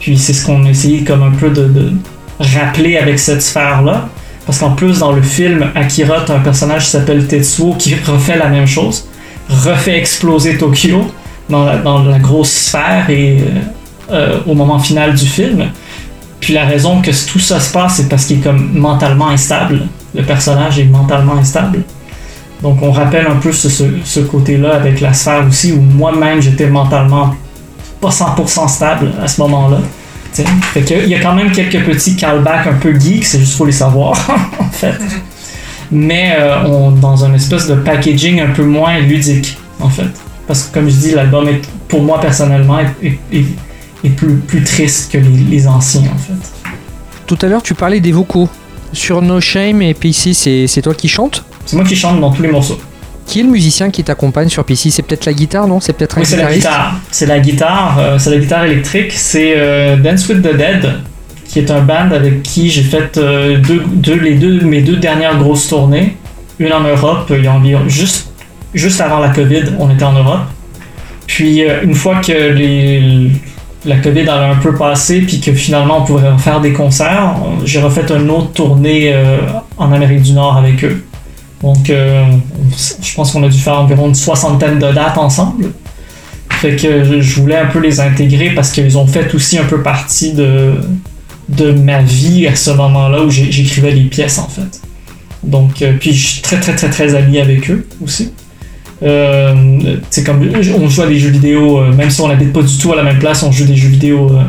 puis c'est ce qu'on essayait comme un peu de, rappeler avec cette sphère-là. Parce qu'en plus, dans le film, Akira, t'as un personnage qui s'appelle Tetsuo qui refait la même chose, refait exploser Tokyo dans la, dans la grosse sphère et euh, euh, au moment final du film. Puis la raison que tout ça se passe, c'est parce qu'il est comme mentalement instable. Le personnage est mentalement instable. Donc on rappelle un peu ce, côté-là avec la sphère aussi, où moi-même j'étais mentalement pas 100% stable à ce moment-là. Fait il y a quand même quelques petits callbacks un peu geeks, c'est juste faut les savoir en fait. Mais euh, dans un espèce de packaging un peu moins ludique en fait. Parce que comme je dis, l'album est pour moi personnellement est- est plus, plus triste que les, les anciens en fait. Tout à l'heure, tu parlais des vocaux. Sur No Shame et PC, c'est toi qui chantes C'est moi qui chante dans tous les morceaux. Qui est le musicien qui t'accompagne sur PC C'est peut-être la guitare, non? C'est peut-être un Oui, c'est la guitare. C'est la guitare, euh, c'est la guitare électrique. C'est euh, Dance with the Dead, qui est un band avec qui j'ai fait euh, deux, deux- les deux, mes deux dernières grosses tournées. Une en Europe, il y a environ juste, juste avant la COVID, on était en Europe. Puis une fois que les, la COVID a un peu passé, puis que finalement on pouvait faire des concerts, on- j'ai refait une autre tournée euh, en Amérique du Nord avec eux. Donc, euh, je pense qu'on a dû faire environ une soixantaine de dates ensemble. Fait que je- voulais un peu les intégrer parce qu'ils ont fait aussi un peu partie de, ma vie à ce moment-là où j'écrivais les pièces en fait. Donc, euh, puis je suis très très très très ami avec eux aussi. Euh, c'est comme on joue à des jeux vidéo, euh, même si on n'habite pas du tout à la même place, on joue des jeux vidéo euh,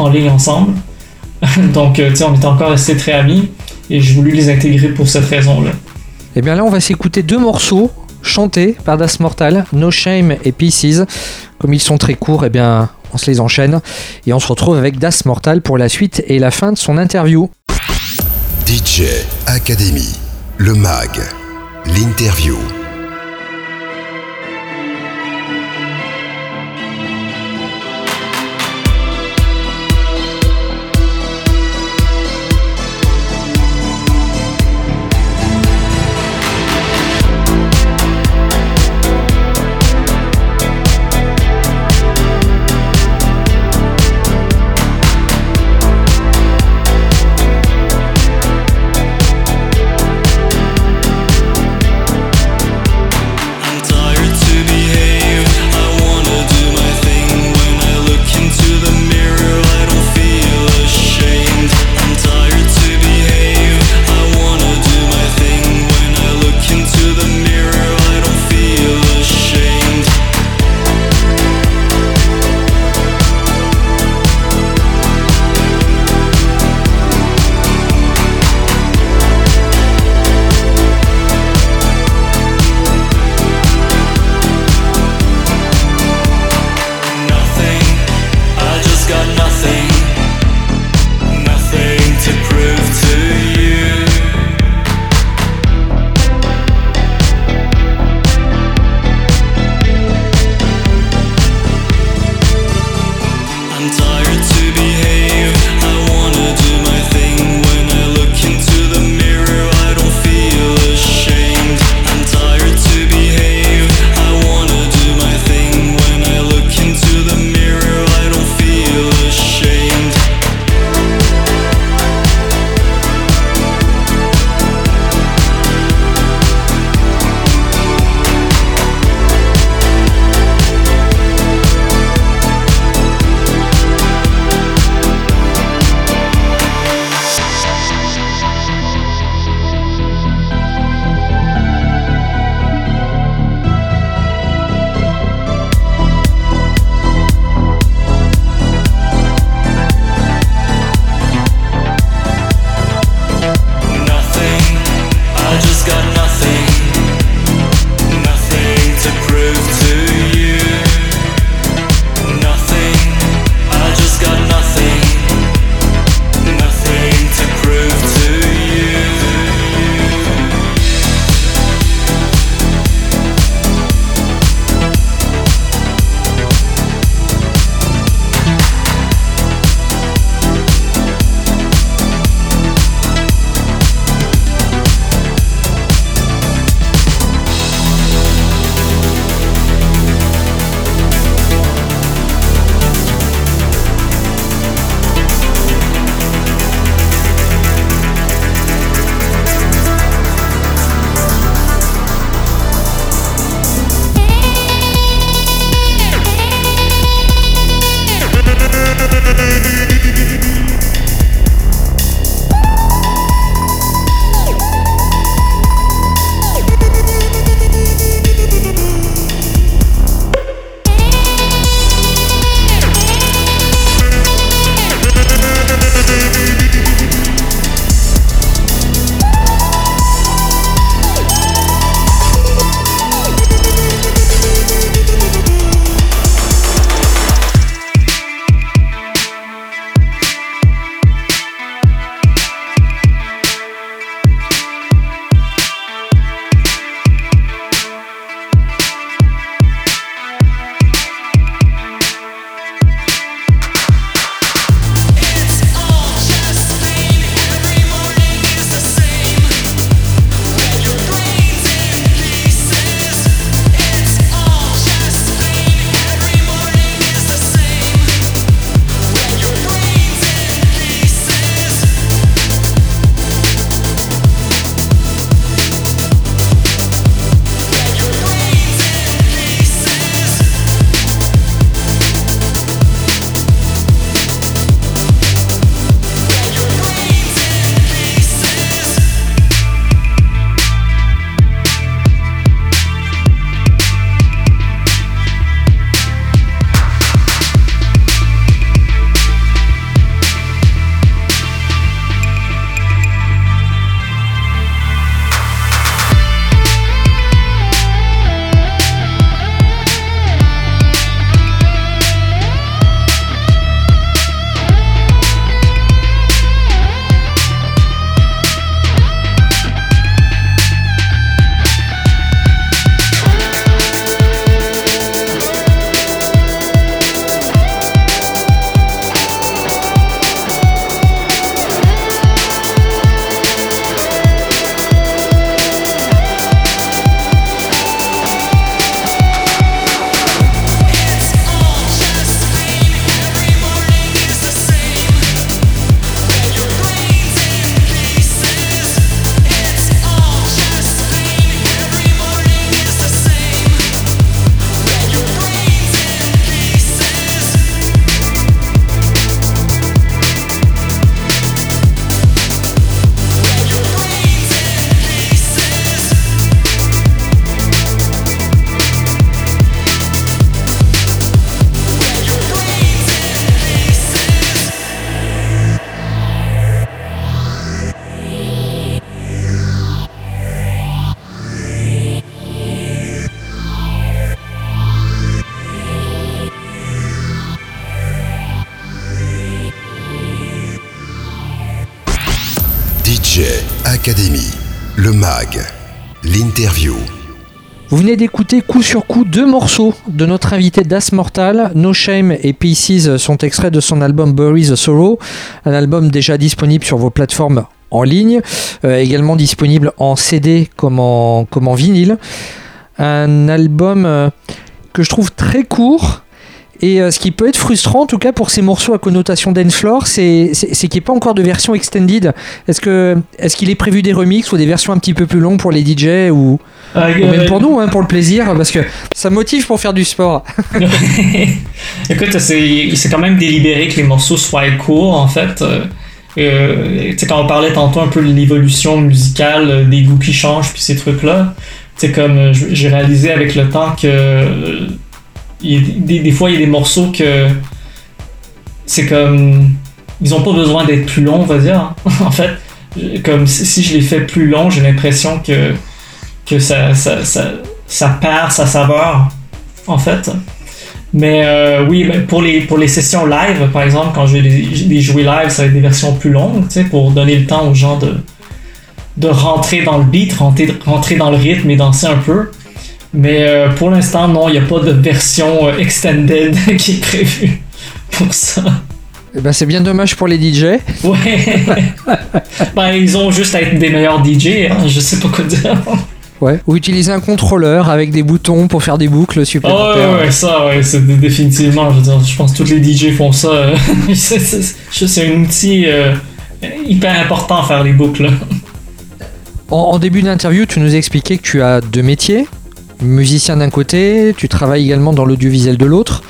en ligne ensemble. Donc, euh, tu sais, on est encore restés très amis et j'ai voulu les intégrer pour cette raison-là. Et Eh bien là, on va s'écouter deux morceaux chantés par Das Mortal, No Shame et Pieces. Comme ils sont très courts, et bien on se les enchaîne et on se retrouve avec Das Mortal pour la suite et la fin de son interview. DJ Academy, le MAG, l'interview. D'écouter coup sur coup deux morceaux de notre invité Das Mortal. No Shame et Pieces sont extraits de son album Bury the Sorrow, un album déjà disponible sur vos plateformes en ligne, euh, également disponible en CD comme en, comme en vinyle. Un album euh, que je trouve très court. Et euh, ce qui peut être frustrant, en tout cas pour ces morceaux à connotation dance floor, c'est c'est- c'est qu'il n'y ait pas encore de version extended. Est-ce que est-ce qu'il est prévu des remixes ou des versions un petit peu plus longues pour les DJ ou, Euh, ou même euh, pour nous, hein, pour le plaisir, parce que ça motive pour faire du sport. Écoute, c'est c'est quand même délibéré que les morceaux soient courts, en fait. Euh, euh, quand on parlait tantôt un peu de l'évolution musicale, euh, des goûts qui changent, puis ces trucs-là, sais, comme euh, j'ai réalisé avec le temps que euh, des, des fois, il y a des morceaux que c'est comme. Ils ont pas besoin d'être plus longs, on va dire. en fait, comme si, je les fais plus longs, j'ai l'impression que, que ça, ça, ça, ça perd sa saveur, en fait. Mais euh, oui, pour les, pour les sessions live, par exemple, quand je vais les, jouer live, ça va être des versions plus longues, pour donner le temps aux gens de, de rentrer dans le beat, rentrer, rentrer dans le rythme et danser un peu. Mais euh, pour l'instant, non, il n'y a pas de version euh, extended qui est prévue pour ça. Eh ben, c'est bien dommage pour les DJ. Ouais. ben, ils ont juste à être des meilleurs DJ, hein, je sais pas quoi dire. Ouais. Ou utiliser un contrôleur avec des boutons pour faire des boucles Oh, supplémentaires. ouais, ouais, ça, ouais, c'est dé- définitivement, je veux dire, je pense que tous les DJ font ça. euh, c'est- un outil euh, hyper important à faire les boucles. En, en début d'interview, tu nous expliquais que tu as deux métiers. Musicien d'un côté, tu travailles également dans l'audiovisuel de l'autre.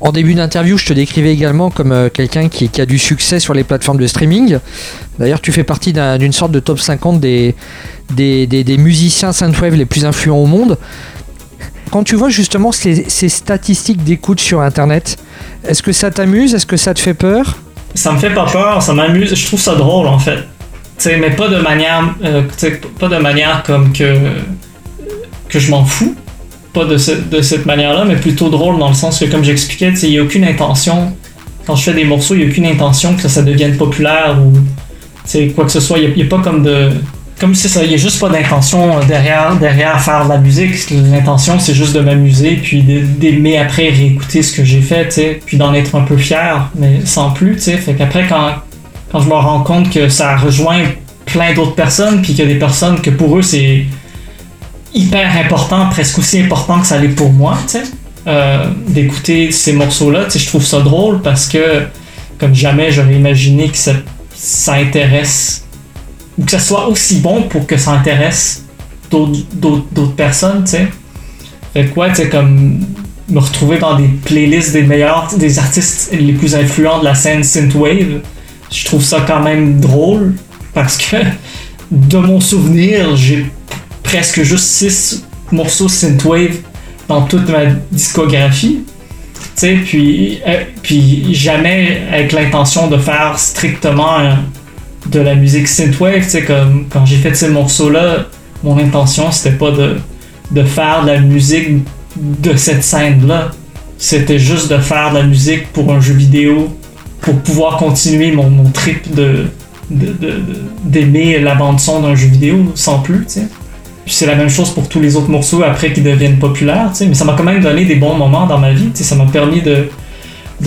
En début d'interview, je te décrivais également comme euh, quelqu'un qui, a du succès sur les plateformes de streaming. D'ailleurs, tu fais partie d'un- d'une sorte de top 50 des, musiciens synthwave les plus influents au monde. Quand tu vois justement ces, statistiques d'écoute sur Internet, est-ce que ça t'amuse? Est-ce que ça te fait peur? Ça me fait pas peur, ça m'amuse, je trouve ça drôle en fait. Mais pas de manière, euh, pas de manière comme que que je m'en fous, pas de, de cette manière-là, mais plutôt drôle dans le sens que comme j'expliquais, il y a aucune intention quand je fais des morceaux, il y a aucune intention que ça devienne populaire ou quoi que ce soit. Il y a- pas comme de comme c'est ça, il y a juste pas d'intention derrière derrière faire de la musique. L'intention c'est juste de m'amuser puis d'aimer après réécouter ce que j'ai fait, puis d'en être un peu fier, mais sans plus, tu sais. Fait qu'après quand quand je me rends compte que ça rejoint plein d'autres personnes puis qu'il y a des personnes que pour eux c'est hyper important, presque aussi important que ça l'est pour moi, tu sais, euh, d'écouter ces morceaux-là, tu sais, je trouve ça drôle parce que comme jamais j'aurais imaginé que ça, ça intéresse ou que ça soit aussi bon pour que ça intéresse d'autres personnes, tu sais. Fait que ouais, tu sais, comme me retrouver dans des playlists des meilleurs, des artistes les plus influents de la scène synthwave, je trouve ça quand même drôle parce que de mon souvenir, j'ai presque juste 6 morceaux synthwave dans toute ma discographie. Tu sais, puis, euh, puis jamais avec l'intention de faire strictement euh, de la musique synthwave. Tu sais, comme quand j'ai fait ces morceaux-là, mon intention c'était pas de, de faire de la musique de cette scène-là. C'était juste de faire de la musique pour un jeu vidéo, pour pouvoir continuer mon, mon trip de d'aimer la bande son d'un jeu vidéo sans plus. C'est la même chose pour tous les autres morceaux après qui deviennent populaires. Mais ça m'a quand même donné des bons moments dans ma vie. Ça m'a permis de,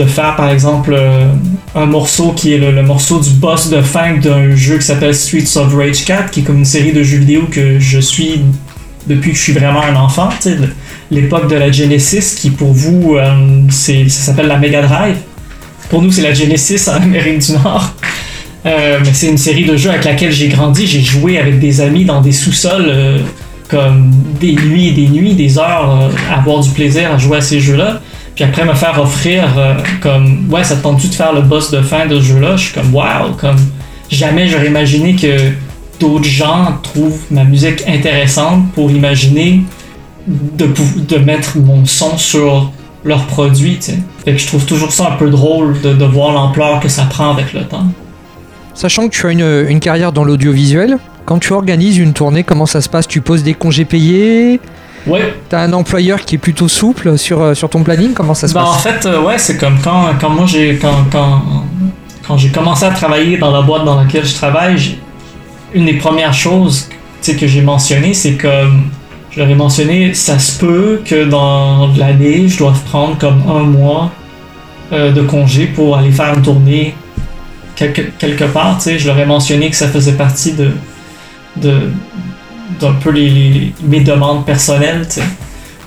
faire, par exemple, euh, un morceau qui est le, morceau du boss de fin d'un jeu qui s'appelle Streets of Rage 4, qui est comme une série de jeux vidéo que je suis depuis que je suis vraiment un enfant, L'époque de la Genesis, qui pour vous, euh, ça s'appelle la Mega Drive. Pour nous, c'est la Genesis en Amérique du Nord. Euh, c'est une série de jeux avec laquelle j'ai grandi. J'ai joué avec des amis dans des sous-sols, euh, comme des nuits et des nuits, des heures, euh, à avoir du plaisir à jouer à ces jeux-là. Puis après me faire offrir, comme, ouais, ça te tente-tu de faire le boss de fin de ce jeu-là? Je suis comme, wow, comme, jamais j'aurais imaginé que d'autres gens trouvent ma musique intéressante pour imaginer de, de mettre mon son sur leurs produits. Fait que je trouve toujours ça un peu drôle de voir l'ampleur que ça prend avec le temps. Sachant que tu as une, une carrière dans l'audiovisuel, quand tu organises une tournée, comment ça se passe? Tu poses des congés payés? Ouais, T'as un employeur qui est plutôt souple sur, euh, sur ton planning? Comment ça se en passe? fait, euh, ouais, c'est comme quand, quand moi j'ai quand, quand, quand j'ai commencé à travailler dans la boîte dans laquelle je travaille, une des premières choses que j'ai mentionné, c'est comme je leur ai mentionné, ça se peut que dans l'année, je doive prendre comme un mois euh, de congé pour aller faire une tournée quelque, quelque part. Tu sais, je leur ai mentionné que ça faisait partie de, de d'un peu les, mes demandes personnelles.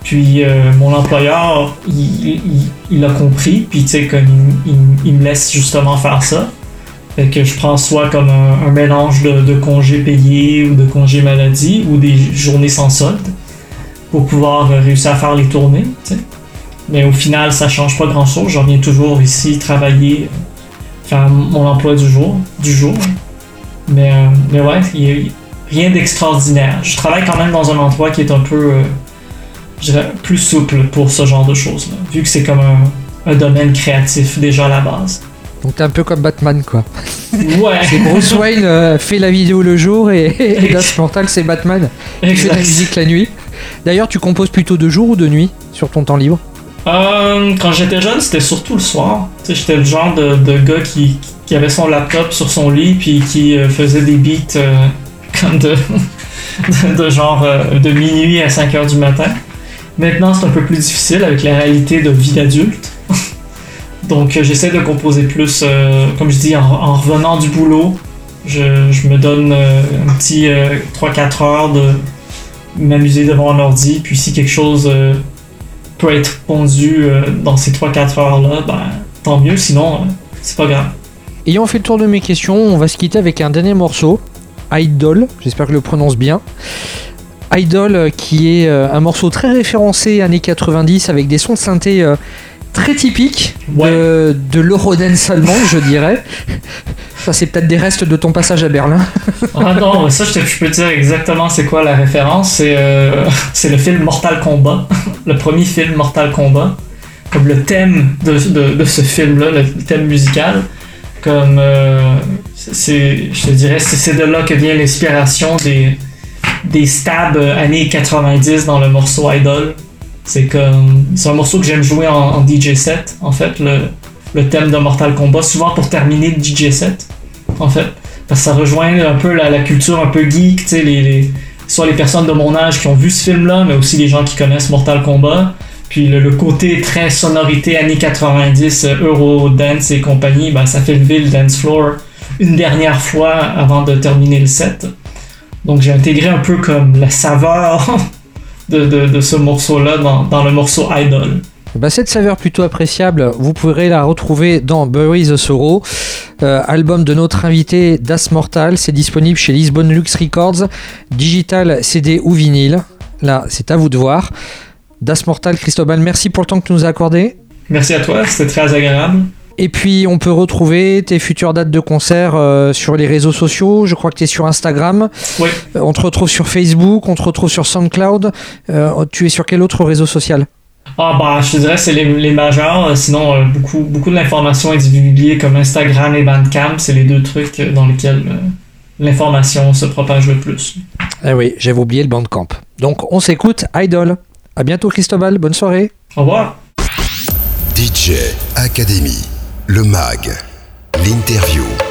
Puis euh, mon employeur, il, il, a compris, puis tu sais, comme il, me laisse justement faire ça. Fait que je prends soit comme un, mélange de, congés payés ou de congés maladie ou des journées sans solde pour pouvoir euh, réussir à faire les tournées. Mais au final, ça change pas grand chose. Je reviens toujours ici travailler, faire mon emploi du jour. Du jour. Mais, euh, mais ouais, il y a rien d'extraordinaire. Je travaille quand même dans un endroit qui est un peu, euh, je dirais, plus souple pour ce genre de choses-là, vu que c'est comme un, un domaine créatif déjà à la base. Donc t'es un peu comme Batman quoi. Ouais, C'est Bruce Wayne euh, fait la vidéo le jour et, et Das Mortal c'est Batman qui fait de la exact. musique la nuit. D'ailleurs tu composes plutôt de jour ou de nuit sur ton temps libre? Euh, quand j'étais jeune, c'était surtout le soir. J'étais le genre de, gars qui, avait son laptop sur son lit puis qui euh, faisait des beats euh, comme de, de, genre de minuit à 5 heures du matin. Maintenant, c'est un peu plus difficile avec la réalité de vie d'adulte. Donc, j'essaie de composer plus, comme je dis, en, en revenant du boulot. Je, je me donne un petit euh, 3-4 heures de m'amuser devant un ordi. Puis, si quelque chose peut être pondu euh, dans ces 3-4 heures-là, ben, tant mieux. Sinon, euh, c'est pas grave. Ayant fait le tour de mes questions, on va se quitter avec un dernier morceau, Idol, j'espère que je le prononce bien. Idol euh, qui est un morceau très référencé années 90 avec des sons de synthé très typiques de, de l'Eurodance allemande, je dirais. Ça c'est peut-être des restes de ton passage à Berlin. Ah non, ça, je, te- je peux te dire exactement c'est quoi la référence. C'est euh, c'est le film Mortal Kombat. le premier film Mortal Kombat. Comme le thème de, de, de ce film-là, le thème musical. Comme. euh, c'est, je te dirais, c'est de là que vient l'inspiration des, des stabs années 90 dans le morceau Idol. C'est comme. C'est un morceau que j'aime jouer en, DJ set, en fait, le, le thème de Mortal Kombat, souvent pour terminer le DJ set, en fait. Parce que ça rejoint un peu la, culture un peu geek, tu sais, les, soit les personnes de mon âge qui ont vu ce film-là, mais aussi les gens qui connaissent Mortal Kombat. Puis le, côté très sonorité années 90, euh, Euro Dance et compagnie, ben, ça fait lever le dance floor une dernière fois avant de terminer le set. Donc j'ai intégré un peu comme la saveur de, de, de ce morceau-là dans, dans le morceau Idol. Bah, cette saveur plutôt appréciable, vous pourrez la retrouver dans Bury the Sorrow, euh, album de notre invité Das Mortal. C'est disponible chez Lisbonne Lux Records, digital, CD ou vinyle. Là, c'est à vous de voir. Das Mortal, Cristobal, merci pour le temps que tu nous as accordé. Merci à toi, c'était très agréable. Et puis, on peut retrouver tes futures dates de concert euh, sur les réseaux sociaux. Je crois que tu es sur Instagram. Oui. Euh, on te retrouve sur Facebook, on te retrouve sur SoundCloud. Euh, tu es sur quel autre réseau social? Ah bah je te dirais c'est les, les majeurs, sinon euh, beaucoup, beaucoup de l'information est divulguée comme Instagram et Bandcamp, c'est les deux trucs dans lesquels euh, l'information se propage le plus. Eh oui, j'avais oublié le Bandcamp. Donc, on s'écoute Idol. À bientôt, Cristobal. Bonne soirée. Au revoir. DJ Academy, le MAG, l'interview.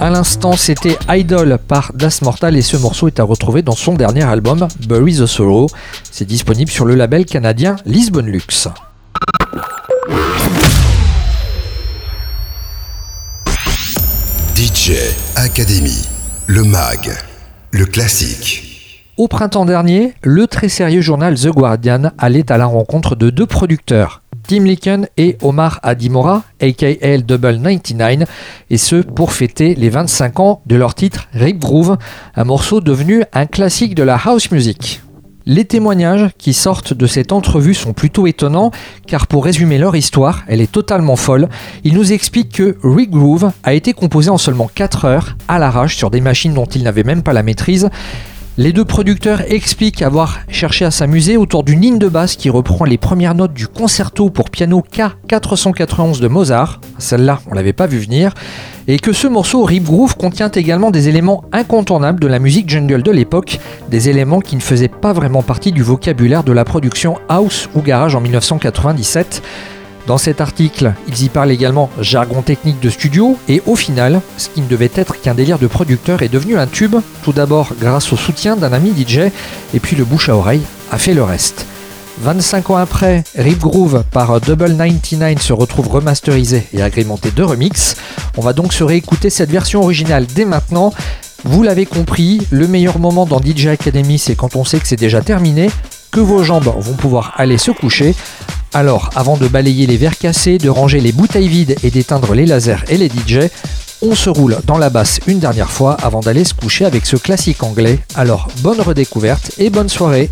À l'instant, c'était Idol par Das Mortal et ce morceau est à retrouver dans son dernier album, Bury the Sorrow. C'est disponible sur le label canadien Lisbon Lux. DJ Academy, le MAG, le classique. Au printemps dernier, le très sérieux journal The Guardian allait à la rencontre de deux producteurs, Tim Licken et Omar Adimora, aka Double 99, et ce pour fêter les 25 ans de leur titre Rip Groove, un morceau devenu un classique de la house music. Les témoignages qui sortent de cette entrevue sont plutôt étonnants, car pour résumer leur histoire, elle est totalement folle. Ils nous expliquent que Rick Groove a été composé en seulement 4 heures, à l'arrache, sur des machines dont ils n'avaient même pas la maîtrise. Les deux producteurs expliquent avoir cherché à s'amuser autour d'une ligne de basse qui reprend les premières notes du concerto pour piano K491 de Mozart. Celle-là, on l'avait pas vu venir. Et que ce morceau Rip Groove contient également des éléments incontournables de la musique jungle de l'époque, des éléments qui ne faisaient pas vraiment partie du vocabulaire de la production house ou garage en 1997. Dans cet article, ils y parlent également jargon technique de studio, et au final, ce qui ne devait être qu'un délire de producteur est devenu un tube, tout d'abord grâce au soutien d'un ami DJ, et puis le bouche à oreille a fait le reste. 25 ans après, Rip Groove par Double 99 se retrouve remasterisé et agrémenté de remix. On va donc se réécouter cette version originale dès maintenant. Vous l'avez compris, le meilleur moment dans DJ Academy, c'est quand on sait que c'est déjà terminé, que vos jambes vont pouvoir aller se coucher. Alors, avant de balayer les verres cassés, de ranger les bouteilles vides et d'éteindre les lasers et les DJ, on se roule dans la basse une dernière fois avant d'aller se coucher avec ce classique anglais. Alors, bonne redécouverte et bonne soirée